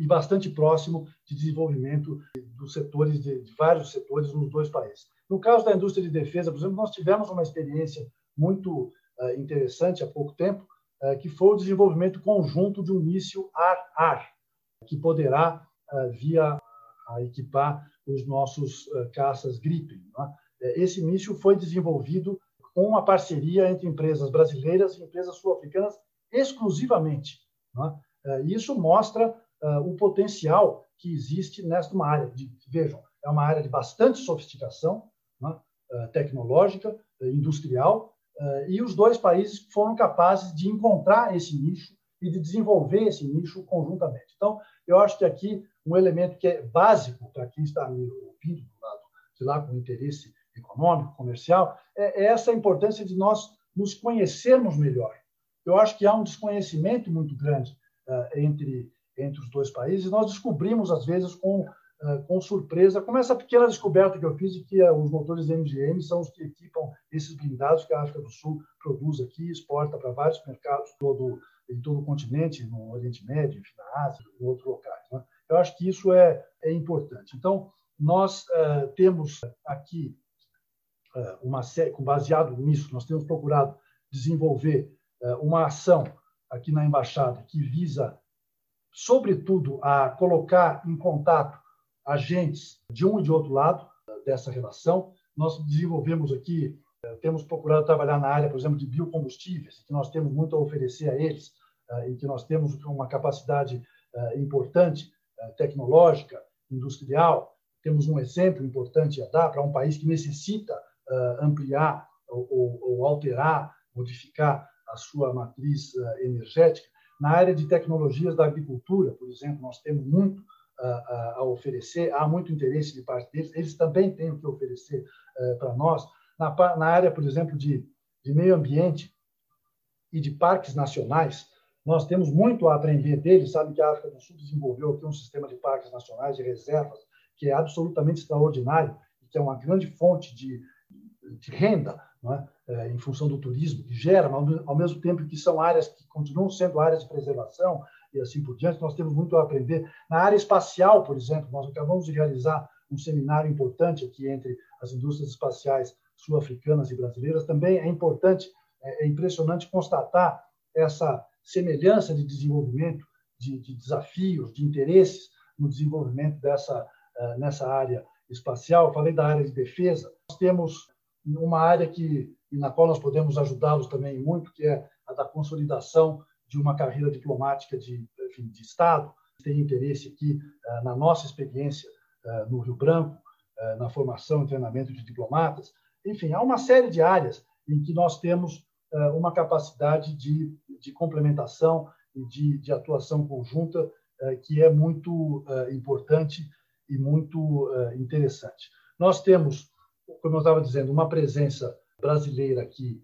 e bastante próximo de desenvolvimento dos setores de, de, vários setores nos dois países. No caso da indústria de defesa, por exemplo, nós tivemos uma experiência muito interessante há pouco tempo, que foi o desenvolvimento conjunto de um míssil ar-ar, que poderá via a equipar os nossos caças Gripen. É? Esse míssil foi desenvolvido com uma parceria entre empresas brasileiras e empresas sul-africanas exclusivamente. É? Isso mostra o potencial que existe nesta uma área. De, vejam, é uma área de bastante sofisticação tecnológica, industrial, e os dois países foram capazes de encontrar esse nicho e de desenvolver esse nicho conjuntamente. Então, eu acho que aqui um elemento que é básico para quem está me ouvindo do lado de lá com interesse econômico, comercial, é, é essa importância de nós nos conhecermos melhor. Eu acho que há um desconhecimento muito grande uh, entre entre os dois países. Nós descobrimos às vezes com uh, com surpresa, como essa pequena descoberta que eu fiz de que uh, os motores MGM são os que equipam esses blindados que a África do Sul produz aqui e exporta para vários mercados todo em todo o continente, no Oriente Médio, na Ásia, em outros locais. Né? Eu acho que isso é, é importante. Então, nós uh, temos aqui uh, uma série, baseado nisso, nós temos procurado desenvolver uh, uma ação aqui na embaixada que visa, sobretudo, a colocar em contato agentes de um e de outro lado dessa relação. Nós desenvolvemos aqui, temos procurado trabalhar na área, por exemplo, de biocombustíveis, que nós temos muito a oferecer a eles e que nós temos uma capacidade importante tecnológica, industrial. Temos um exemplo importante a dar para um país que necessita eh, ampliar ou, alterar, modificar a sua matriz eh, energética. Na área de tecnologias da agricultura, por exemplo, nós temos muito a oferecer, há muito interesse de parte deles, eles também têm o que oferecer para nós. Na, área, por exemplo, de meio ambiente e de parques nacionais, nós temos muito a aprender deles. Sabe que a África do Sul desenvolveu aqui um sistema de parques nacionais de reservas que é absolutamente extraordinário e que é uma grande fonte de, de renda é? É, em função do turismo, que gera, mas ao mesmo tempo que são áreas que continuam sendo áreas de preservação e assim por diante. Nós temos muito a aprender. Na área espacial, por exemplo, nós acabamos de realizar um seminário importante aqui entre as indústrias espaciais sul-africanas e brasileiras. Também é importante, é, é impressionante constatar essa semelhança de desenvolvimento, de, de desafios, de interesses no desenvolvimento dessa uh, nessa área espacial. Falei da área de defesa. Nós temos uma área que na qual nós podemos ajudá-los também muito, que é a da consolidação de uma carreira diplomática de, enfim, de Estado. Tem interesse aqui uh, na nossa experiência uh, no Rio Branco, na formação e treinamento de diplomatas. Enfim, há uma série de áreas em que nós temos uma capacidade de de complementação e de, de atuação conjunta eh, que é muito eh, importante e muito eh, interessante. Nós temos, como eu estava dizendo, uma presença brasileira aqui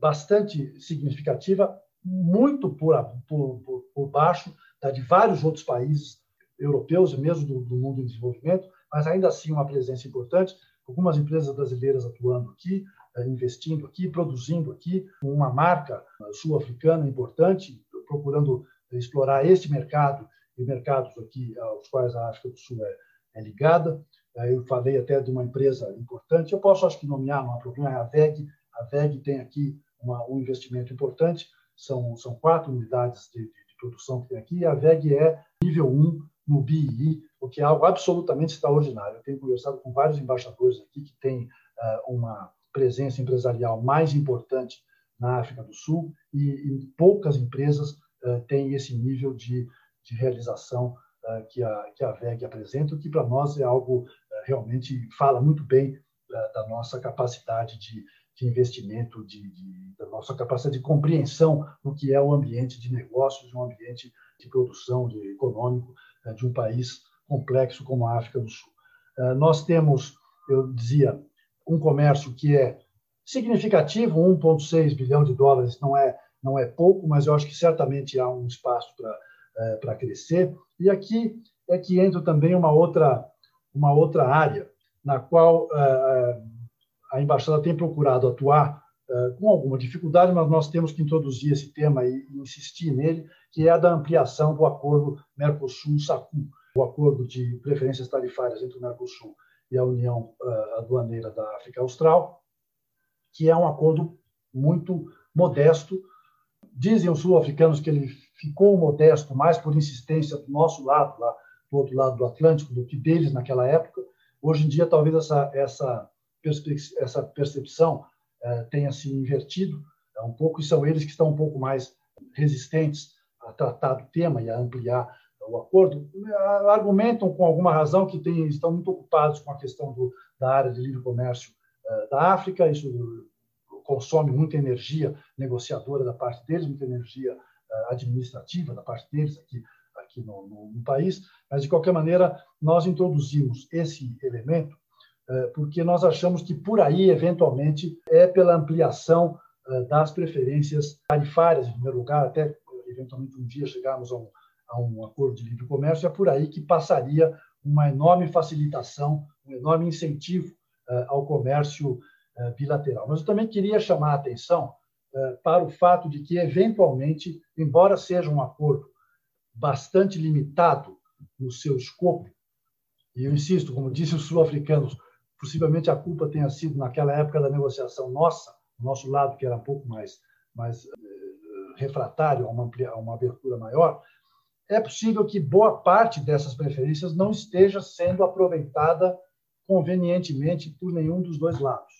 bastante significativa, muito por, por, por baixo da de vários outros países europeus e mesmo do, do mundo em desenvolvimento, mas ainda assim uma presença importante. Algumas empresas brasileiras atuando aqui, eh, investindo aqui, produzindo aqui, uma marca sul-africana importante, procurando explorar este mercado e mercados aqui aos quais a África do Sul é, é ligada. Eu falei até de uma empresa importante, eu posso acho que nomear, não há problema, é a VEG. A VEG tem aqui uma, um investimento importante, são, são quatro unidades de, de, de produção que tem aqui, e a VEG é nível 1 no BI, o que é algo absolutamente extraordinário. Eu tenho conversado com vários embaixadores aqui que têm uh, uma presença empresarial mais importante na África do Sul e, e poucas empresas uh, têm esse nível de, de realização uh, que, a, que a VEG apresenta, o que para nós é algo realmente fala muito bem da nossa capacidade de, de investimento, de, de, da nossa capacidade de compreensão do que é o ambiente de negócios, um ambiente de produção, de econômico de um país complexo como a África do Sul. Nós temos, eu dizia, um comércio que é significativo, 1,6 bilhão de dólares não é não é pouco, mas eu acho que certamente há um espaço para para crescer. E aqui é que entra também uma outra uma outra área na qual a embaixada tem procurado atuar com alguma dificuldade, mas nós temos que introduzir esse tema e insistir nele, que é a da ampliação do acordo Mercosul-SACU, o acordo de preferências tarifárias entre o Mercosul e a União Aduaneira da África Austral, que é um acordo muito modesto. Dizem os sul-africanos que ele ficou modesto mais por insistência do nosso lado, lá do outro lado do Atlântico, do que deles naquela época. Hoje em dia, talvez essa, essa essa percepção eh, tenha se invertido é um pouco, e são eles que estão um pouco mais resistentes a tratar do tema e a ampliar o acordo, argumentam com alguma razão que tem, estão muito ocupados com a questão do, da área de livre comércio eh, da África, isso consome muita energia negociadora da parte deles, muita energia eh, administrativa da parte deles aqui, aqui no, no, no país, mas, de qualquer maneira, nós introduzimos esse elemento porque nós achamos que por aí, eventualmente, é pela ampliação das preferências tarifárias, em primeiro lugar, até eventualmente um dia chegarmos a um, a um acordo de livre comércio, é por aí que passaria uma enorme facilitação, um enorme incentivo é, ao comércio bilateral. Mas eu também queria chamar a atenção para o fato de que, eventualmente, embora seja um acordo bastante limitado no seu escopo, e eu insisto, como disse os sul-africanos, possivelmente a culpa tenha sido naquela época da negociação nossa, nosso lado que era um pouco mais mais eh, refratário a uma, a uma abertura maior, é possível que boa parte dessas preferências não esteja sendo aproveitada convenientemente por nenhum dos dois lados,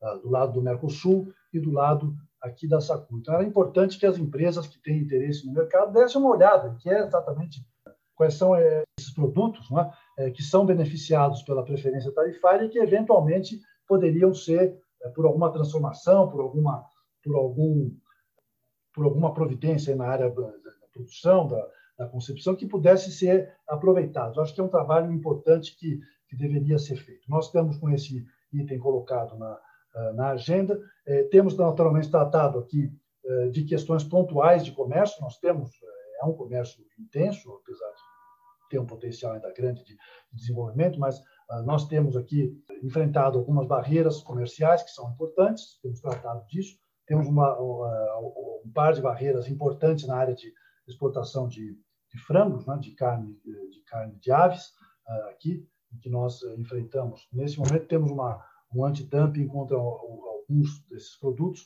tá? do lado do Mercosul e do lado aqui da Sacu. Então, era importante que as empresas que têm interesse no mercado dessem uma olhada, que é exatamente quais são eh, esses produtos né, eh, que são beneficiados pela preferência tarifária e que, eventualmente, poderiam ser, eh, por alguma transformação, por alguma, por algum, por alguma providência na área da, produção, da, da concepção, que pudesse ser aproveitados. Acho que é um trabalho importante que, que deveria ser feito. Nós estamos com esse item colocado na, na agenda. Temos, naturalmente, tratado aqui de questões pontuais de comércio. Nós temos é um comércio intenso, apesar de ter um potencial ainda grande de desenvolvimento, mas uh, nós temos aqui enfrentado algumas barreiras comerciais que são importantes, temos tratado disso, temos uma, uh, um par de barreiras importantes na área de exportação de, de frangos, né, de carne de carne de aves uh, aqui que nós enfrentamos. Nesse momento temos uma um antidumping contra alguns desses produtos,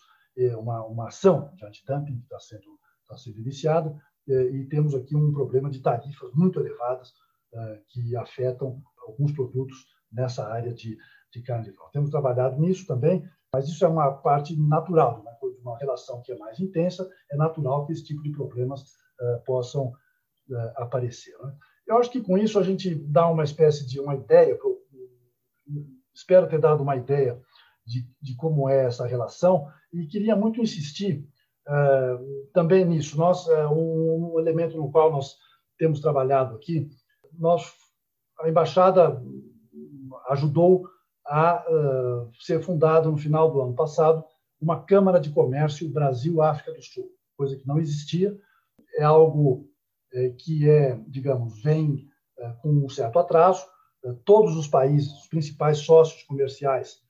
uma, uma ação de antidumping que está sendo está sendo iniciada e temos aqui um problema de tarifas muito elevadas é, que afetam alguns produtos nessa área de, de carne de Temos trabalhado nisso também, mas isso é uma parte natural, né? uma relação que é mais intensa, é natural que esse tipo de problemas uh, possam uh, aparecer. Né? Eu acho que com isso a gente dá uma espécie de uma ideia, espero ter dado uma ideia de, de como é essa relação, e queria muito insistir também nisso. Nós, é, um elemento no qual nós temos trabalhado aqui, nós, a embaixada ajudou a uh, ser fundada no final do ano passado uma Câmara de Comércio Brasil-África do Sul, coisa que não existia. É algo é, que é, digamos, vem é, com um certo atraso. todos os países, os principais sócios comerciais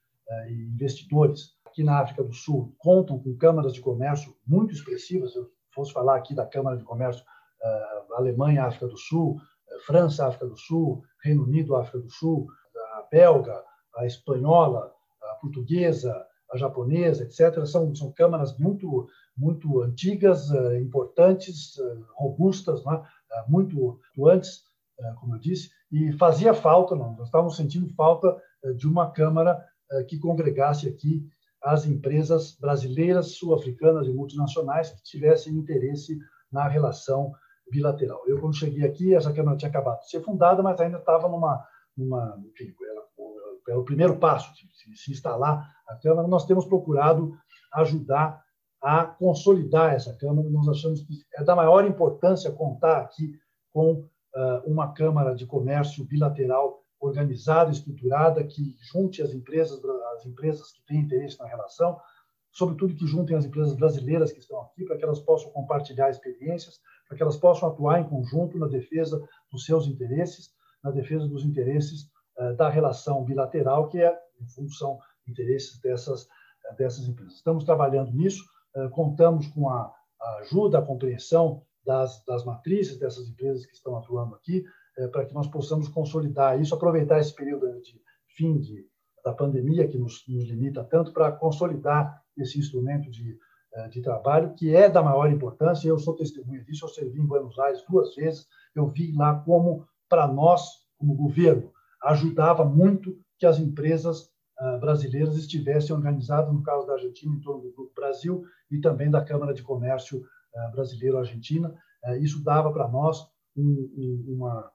e investidores aqui na África do Sul contam com câmaras de comércio muito expressivas. Eu fosse falar aqui da Câmara de Comércio Alemanha, África do Sul, França, África do Sul, Reino Unido, África do Sul, a belga, a espanhola, a portuguesa, a japonesa, etc. São, são câmaras muito, muito antigas, importantes, robustas, né? muito antes, como eu disse, e fazia falta, nós estávamos sentindo falta de uma câmara que congregasse aqui as empresas brasileiras, sul-africanas e multinacionais que tivessem interesse na relação bilateral. Eu, quando cheguei aqui, essa Câmara tinha acabado de ser fundada, mas ainda estava numa. numa enfim, era, era o primeiro passo se instalar a Câmara. Nós temos procurado ajudar a consolidar essa Câmara. Nós achamos que é da maior importância contar aqui com uh, uma Câmara de Comércio bilateral organizada, estruturada, que junte as empresas, as empresas que têm interesse na relação, sobretudo que juntem as empresas brasileiras que estão aqui, para que elas possam compartilhar experiências, para que elas possam atuar em conjunto na defesa dos seus interesses, na defesa dos interesses uh, da relação bilateral, que é, em função interesses dessas, dessas empresas. Estamos trabalhando nisso, contamos com a, ajuda, a compreensão das, das matrizes dessas empresas que estão atuando aqui, para que nós possamos consolidar isso, aproveitar esse período de fim de, da pandemia que nos, nos limita tanto para consolidar esse instrumento de, eh, de trabalho, que é da maior importância. Eu sou testemunha disso, eu servi em Buenos Aires duas vezes, eu vi lá como, para nós, como governo, ajudava muito que as empresas eh, brasileiras estivessem organizadas, no caso da Argentina, em torno do Grupo Brasil e também da Câmara de Comércio eh, Brasileiro-Argentina. Isso dava para nós uma,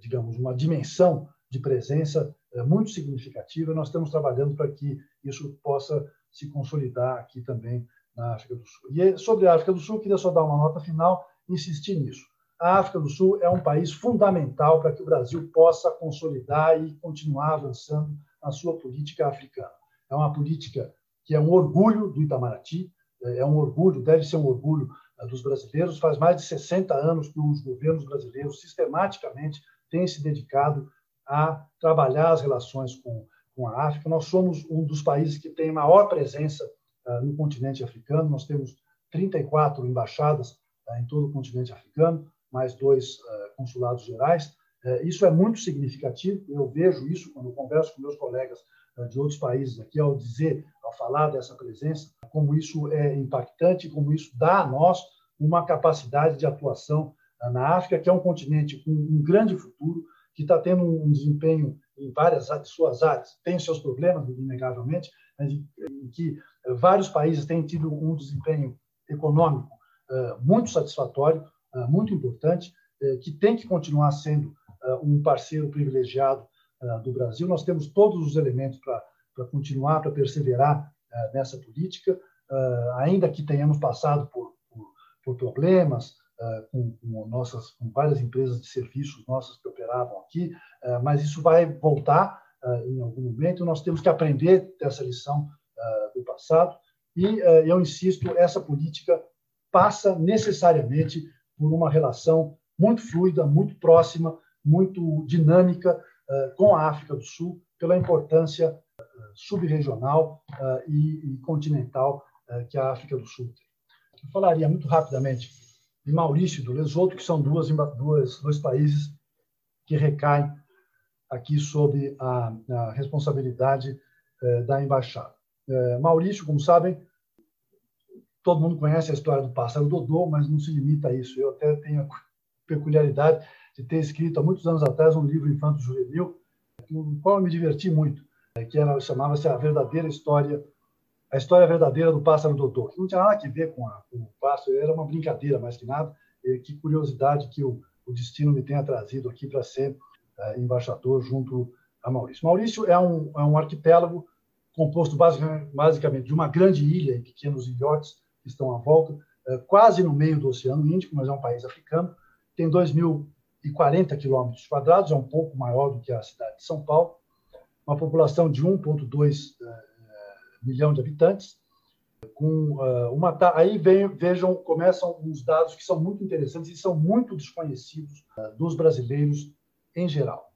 digamos, uma dimensão de presença muito significativa. Nós estamos trabalhando para que isso possa se consolidar aqui também na África do Sul. E sobre a África do Sul, queria só dar uma nota final insistir nisso. A África do Sul é um país fundamental para que o Brasil possa consolidar e continuar avançando na sua política africana. É uma política que é um orgulho do Itamaraty, é um orgulho, deve ser um orgulho eh, dos brasileiros. Faz mais de 60 anos que os governos brasileiros sistematicamente têm se dedicado a trabalhar as relações com com a África. Nós somos um dos países que tem maior presença uh, no continente africano. Nós temos 34 embaixadas em todo o continente africano, mais dois consulados gerais. Isso é muito significativo. Eu vejo isso quando converso com meus colegas de outros países aqui, ao dizer, ao falar dessa presença, como isso é impactante, como isso dá a nós uma capacidade de atuação na África, que é um continente com um grande futuro, que está tendo um desempenho em várias de suas áreas, tem seus problemas, inegavelmente, em, que vários países têm tido um desempenho econômico muito satisfatório, muito importante, que tem que continuar sendo um parceiro privilegiado do Brasil. Nós temos todos os elementos para continuar, para perseverar nessa política, ainda que tenhamos passado por, por, por problemas, com, com, nossas, com várias empresas de serviços nossas que operavam aqui, mas isso vai voltar em algum momento. Nós temos que aprender dessa lição do passado e eu insisto, essa política passa necessariamente por uma relação muito fluida, muito próxima, muito dinâmica com a África do Sul, pela importância subregional e, continental que a África do Sul tem. Eu falaria muito rapidamente e Maurício do Lesoto, que são duas, duas, dois países que recaem aqui sob a, a responsabilidade eh, da embaixada. Eh, Maurício, como sabem, todo mundo conhece a história do pássaro Dodô, mas não se limita a isso. Eu até tenho a peculiaridade de ter escrito há muitos anos atrás um livro infanto-juvenil, no qual eu me diverti muito, eh, que chamava-se A Verdadeira História a história verdadeira do pássaro Dodô, que não tinha nada a ver com, a, com o pássaro, era uma brincadeira mais que nada. E que curiosidade que o, o destino me tenha trazido aqui para ser é, embaixador junto a Maurício. Maurício é um, é um arquipélago composto basicamente, de uma grande ilha e pequenos ilhotes que estão à volta, é, quase no meio do Oceano Índico, mas é um país africano. Tem 2.040 quilômetros quadrados, é um pouco maior do que a cidade de São Paulo. Uma população de 1,2 milhão de habitantes, com uh, uma aí vem, vejam começam uns dados que são muito interessantes e são muito desconhecidos dos brasileiros em geral.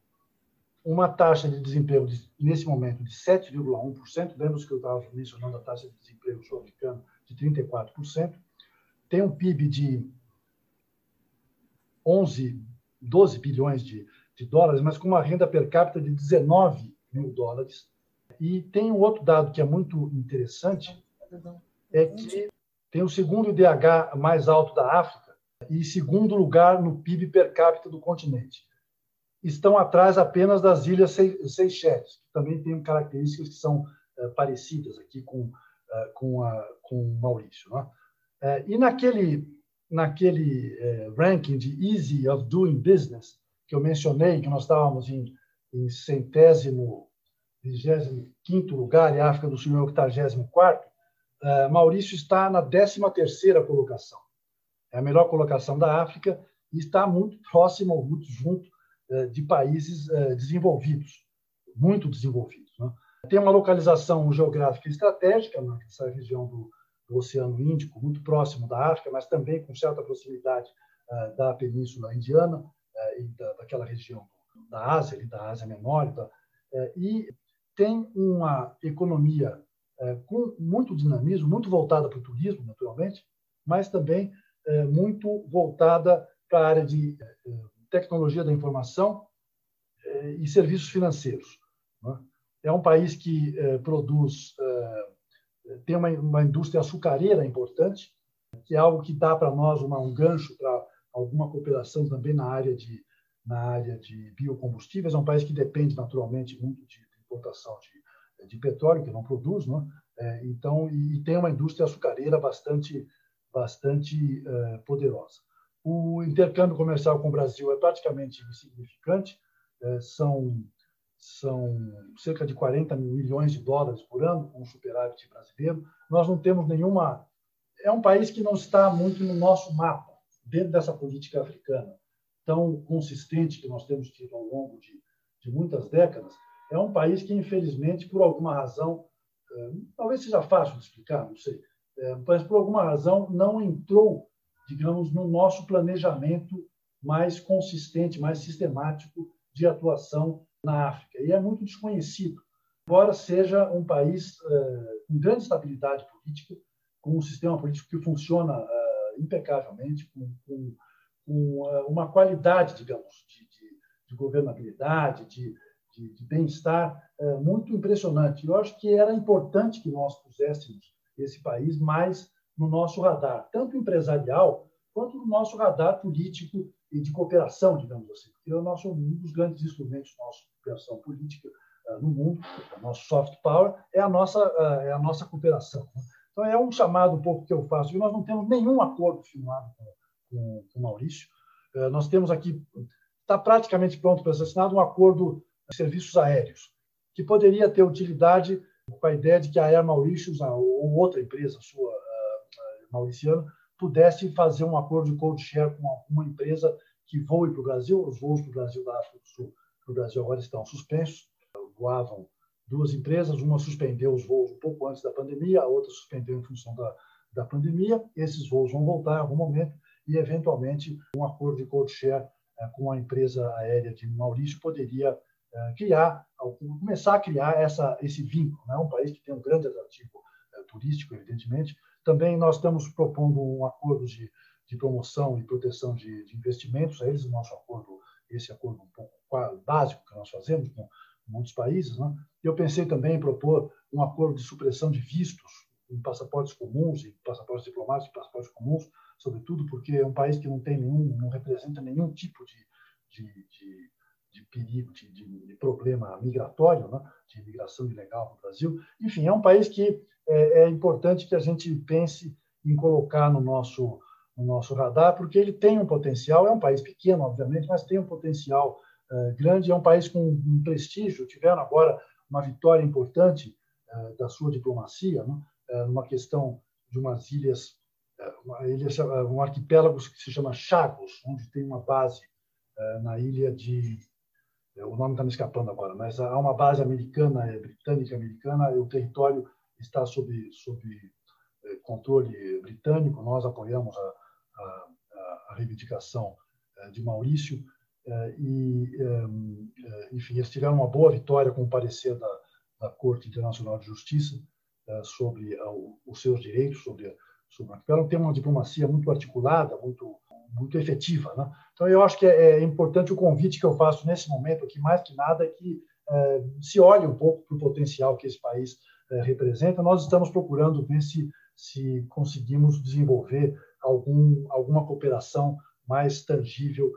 Uma taxa de desemprego de, nesse momento de 7,1%, lembra que eu estava mencionando a taxa de desemprego sul-africano de 34%, tem um PIB de 11, 12 bilhões de, de dólares, mas com uma renda per capita de 19 mil dólares, E tem um outro dado que é muito interessante, é que tem o segundo IDH mais alto da África e segundo lugar no PIB per capita do continente. Estão atrás apenas das ilhas Seychelles, que também têm características que são uh, parecidas aqui com, uh, com, a, com Maurício. Né? Uh, e naquele, naquele ranking de Easy of Doing Business, que eu mencionei, que nós estávamos em, em centésimo, vigésimo quinto lugar, e a África do Sul é o octagésimo quarto, uh, Maurício está na 13ª colocação. É a melhor colocação da África e está muito próximo, muito junto uh, de países desenvolvidos, muito desenvolvidos. Né? Tem uma localização geográfica estratégica nessa região do, do, Oceano Índico, muito próximo da África, mas também com certa proximidade da Península Indiana e da, daquela região da Ásia, da Ásia Menor, da, e tem uma economia é, com muito dinamismo, muito voltada para o turismo, naturalmente, mas também é, muito voltada para a área de tecnologia da informação e serviços financeiros. Né? É um país que produz, tem uma, uma indústria açucareira importante, que é algo que dá para nós uma, um gancho para alguma cooperação também na área de na área de biocombustíveis. É um país que depende naturalmente muito de importação de de petróleo, que não produz, né? É, então, e, tem uma indústria açucareira bastante, bastante é, poderosa. O intercâmbio comercial com o Brasil é praticamente insignificante, é, são, são cerca de 40 milhões de dólares por ano, com superávit brasileiro. Nós não temos nenhuma. É um país que não está muito no nosso mapa, dentro dessa política africana tão consistente que nós temos tido ao longo de, de muitas décadas é um país que, infelizmente, por alguma razão, é, talvez seja fácil de explicar, não sei, é, mas por alguma razão não entrou, digamos, no nosso planejamento mais consistente, mais sistemático de atuação na África. E é muito desconhecido, embora seja um país é, com grande estabilidade política, com um sistema político que funciona impecavelmente, com, com uma qualidade, digamos, de, de, de governabilidade, de de, bem-estar muito impressionante. Eu acho que era importante que nós puséssemos esse país mais no nosso radar, tanto empresarial quanto no nosso radar político e de cooperação, digamos assim, porque é o nosso, um dos grandes instrumentos da nossa cooperação política uh, no mundo, o nosso soft power, é a nossa, uh, é a nossa cooperação. Então, é um chamado um pouco que eu faço, e nós não temos nenhum acordo firmado com, com, com o Maurício. Uh, nós temos aqui, está praticamente pronto para ser assinado um acordo serviços aéreos, que poderia ter utilidade com a ideia de que a Air Mauritius ou outra empresa sua mauriciana pudesse fazer um acordo de code share com alguma empresa que voe para o Brasil. Os voos para o Brasil da África do Sul para o Brasil agora estão suspensos. Voavam duas empresas, uma suspendeu os voos um pouco antes da pandemia, a outra suspendeu em função da, da pandemia. Esses voos vão voltar em algum momento e, eventualmente, um acordo de code share eh, com a empresa aérea de Maurício poderia é, criar, começar a criar essa, esse vínculo. É né? um país que tem um grande atrativo é, turístico, evidentemente. Também nós estamos propondo um acordo de, de promoção e proteção de, de investimentos. A eles o nosso acordo, esse acordo um pouco básico que nós fazemos com muitos países. Né? Eu pensei também em propor um acordo de supressão de vistos em passaportes comuns, em passaportes diplomáticos, passaportes comuns, sobretudo porque é um país que não tem nenhum, não representa nenhum tipo de, de, de de perigo, de, de, problema migratório, né? de imigração ilegal no Brasil. Enfim, é um país que é, é, importante que a gente pense em colocar no nosso, no nosso radar, porque ele tem um potencial, é um país pequeno, obviamente, mas tem um potencial é, grande, é um país com um prestígio. Tiveram agora uma vitória importante é, da sua diplomacia, né? É, numa questão de umas ilhas, uma ilha, um arquipélago que se chama Chagos, onde tem uma base na ilha de o nome está me escapando agora, mas há uma base americana, é, britânica americana, e o território está sob, sob é, controle britânico. Nós apoiamos a, a, a reivindicação é, de Maurício e, enfim, eles tiveram uma boa vitória com o parecer da, da Corte Internacional de Justiça sobre os seus direitos sobre, sobre o arquipélago. Tem uma diplomacia muito articulada, muito muito efetiva. Né? Então, eu acho que é, é importante o convite que eu faço nesse momento aqui, mais que nada, é que se olhe um pouco para o potencial que esse país representa. Nós estamos procurando ver se, se conseguimos desenvolver algum, alguma cooperação mais tangível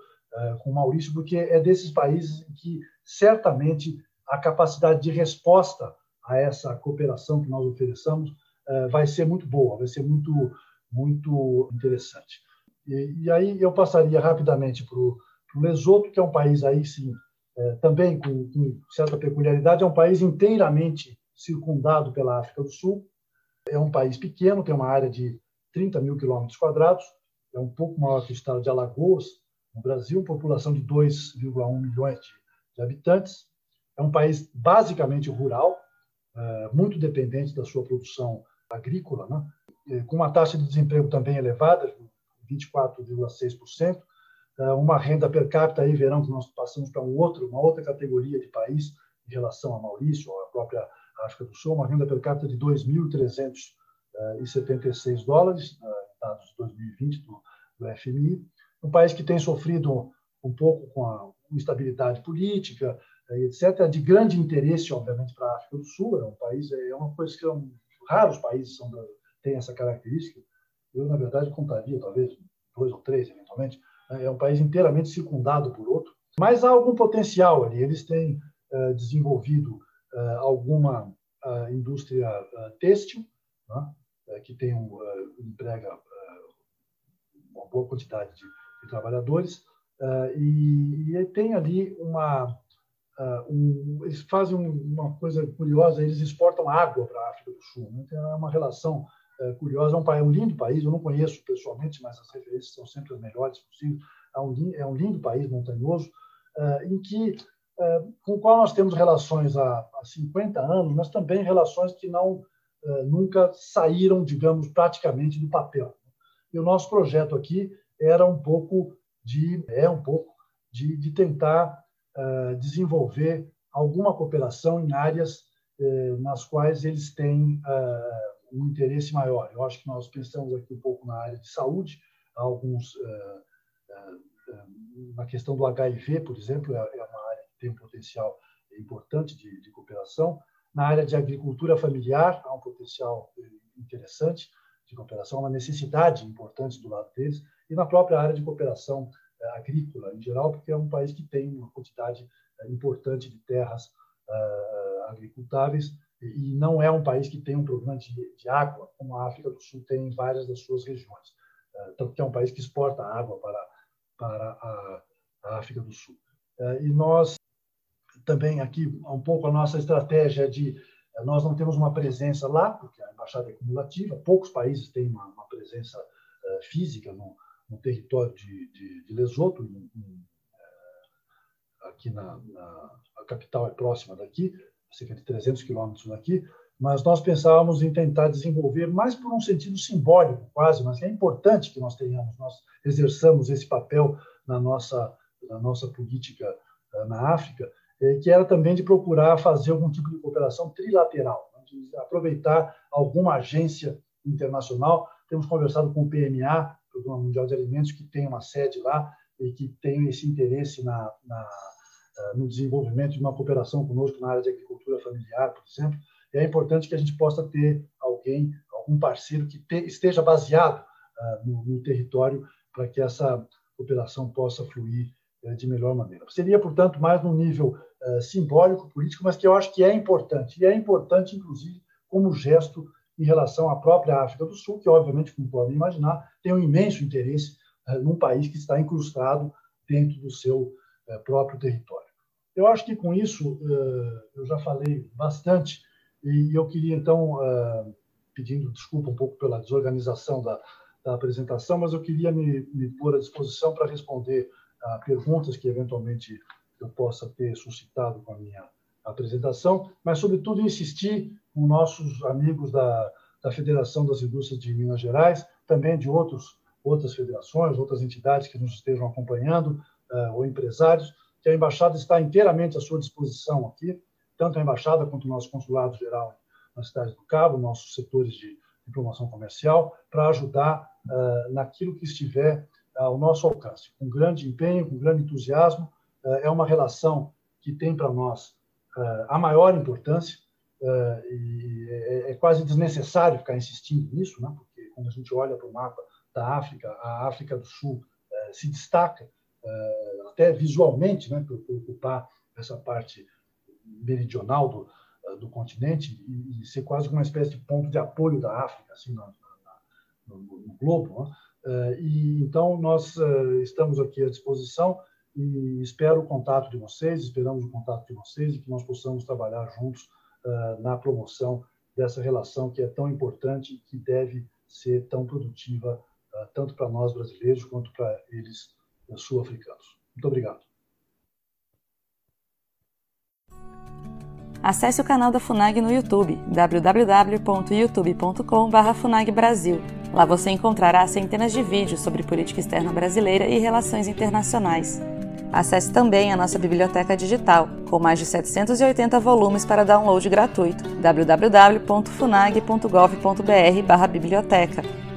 com o Maurício, porque é desses países que certamente a capacidade de resposta a essa cooperação que nós ofereçamos vai ser muito boa, vai ser muito, muito interessante. E, e aí eu passaria rapidamente para o Lesoto, que é um país aí sim é, também com, com, certa peculiaridade, é um país inteiramente circundado pela África do Sul. É um país pequeno, tem uma área de 30 mil quilômetros quadrados, é um pouco maior que o estado de Alagoas, no Brasil, população de 2,1 milhões de, de, habitantes. É um país basicamente rural, é, muito dependente da sua produção agrícola, né? com uma taxa de desemprego também elevada, 24,6%, é, uma renda per capita aí verão que nós passamos para um outro, uma outra categoria de país em relação a Maurício, ou a própria África do Sul, uma renda per capita de 2.376 dólares, é, dados de 2020 do, do FMI, um país que tem sofrido um pouco com a instabilidade política, é, etc., de grande interesse, obviamente, para a África do Sul. É um país, é uma coisa que são, raros países são, têm essa característica. Eu, na verdade, contaria, talvez, dois ou três, eventualmente. É um país inteiramente circundado por outro. Mas há algum potencial ali. Eles têm uh, desenvolvido uh, alguma uh, indústria têxtil, né? que tem um, emprega uma boa quantidade de, de trabalhadores, e, e, tem ali uma. Um, eles fazem uma coisa curiosa, eles exportam água para a África do Sul. Né? É uma relação curiosa. É um, é um lindo país, eu não conheço pessoalmente, mas as referências são sempre as melhores possíveis. É um, é um lindo país montanhoso, é, em que, é, com o qual nós temos relações há, há 50 anos, mas também relações que não nunca saíram, digamos, praticamente do papel. E o nosso projeto aqui era um pouco de é um pouco de, de tentar desenvolver alguma cooperação em áreas nas quais eles têm um interesse maior. Eu acho que nós pensamos aqui um pouco na área de saúde, alguns uh, uh, na questão do HIV, por exemplo, é, é uma área que tem um potencial importante de, de cooperação. Na área de agricultura familiar, há um potencial interessante de cooperação, uma necessidade importante do lado deles, e na própria área de cooperação agrícola em geral, porque é um país que tem uma quantidade importante de terras agricultáveis e não é um país que tem um problema de, de água, como a África do Sul tem em várias das suas regiões. Tanto que é um país que exporta água para, para a, a África do Sul. Eh, e nós também aqui, um pouco a nossa estratégia de. Eh, nós não temos uma presença lá, porque a embaixada é cumulativa, poucos países têm uma, uma presença física no, no território de, de, de Lesoto, em, em, aqui na, na, a capital é próxima daqui, cerca de 300 quilômetros daqui, mas nós pensávamos em tentar desenvolver, mais por um sentido simbólico, quase, mas é importante que nós tenhamos, nós exerçamos esse papel na nossa, na nossa política eh, na África, eh, que era também de procurar fazer algum tipo de cooperação trilateral, né, de aproveitar alguma agência internacional. Temos conversado com o PMA, Programa Mundial de Alimentos, que tem uma sede lá e que tem esse interesse na, na no desenvolvimento de uma cooperação conosco na área de agricultura familiar, por exemplo, é importante que a gente possa ter alguém, algum parceiro que te, esteja baseado uh, no, no, território para que essa cooperação possa fluir uh, de melhor maneira. Seria, portanto, mais num nível uh, simbólico, político, mas que eu acho que é importante, e é importante, inclusive, como gesto em relação à própria África do Sul, que, obviamente, como podem imaginar, tem um imenso interesse num país que está incrustado dentro do seu próprio território. Eu acho que com isso eh, eu já falei bastante e eu queria então, eh, pedindo desculpa um pouco pela desorganização da, da apresentação, mas eu queria me, me pôr à disposição para responder a perguntas que eventualmente eu possa ter suscitado com a minha apresentação, mas sobretudo insistir com nossos amigos da, da Federação das Indústrias de Minas Gerais, também de outros outras federações, outras entidades que nos estejam acompanhando, uh, ou empresários, que a embaixada está inteiramente à sua disposição aqui, tanto a embaixada quanto o nosso consulado geral na cidade do Cabo, nossos setores de, promoção comercial, para ajudar uh, naquilo que estiver ao nosso alcance. Com grande empenho, com grande entusiasmo, uh, é uma relação que tem para nós a maior importância e é, é, quase desnecessário ficar insistindo nisso, né? porque quando a gente olha para o mapa da África, a África do Sul se destaca até visualmente, né, por, por ocupar essa parte meridional do, do continente e, ser quase uma espécie de ponto de apoio da África assim na, na, no, no, globo. Né? E então nós estamos aqui à disposição e espero o contato de vocês, esperamos o contato de vocês e que nós possamos trabalhar juntos na promoção dessa relação que é tão importante e que deve ser tão produtiva tanto para nós brasileiros quanto para eles sul-africanos. Muito obrigado. Acesse o canal da FUNAG no YouTube, www.youtube.com.br FUNAGBrasil. Lá você encontrará centenas de vídeos sobre política externa brasileira e relações internacionais. Acesse também a nossa biblioteca digital, com mais de 780 volumes para download gratuito, www.funag.gov.br/biblioteca.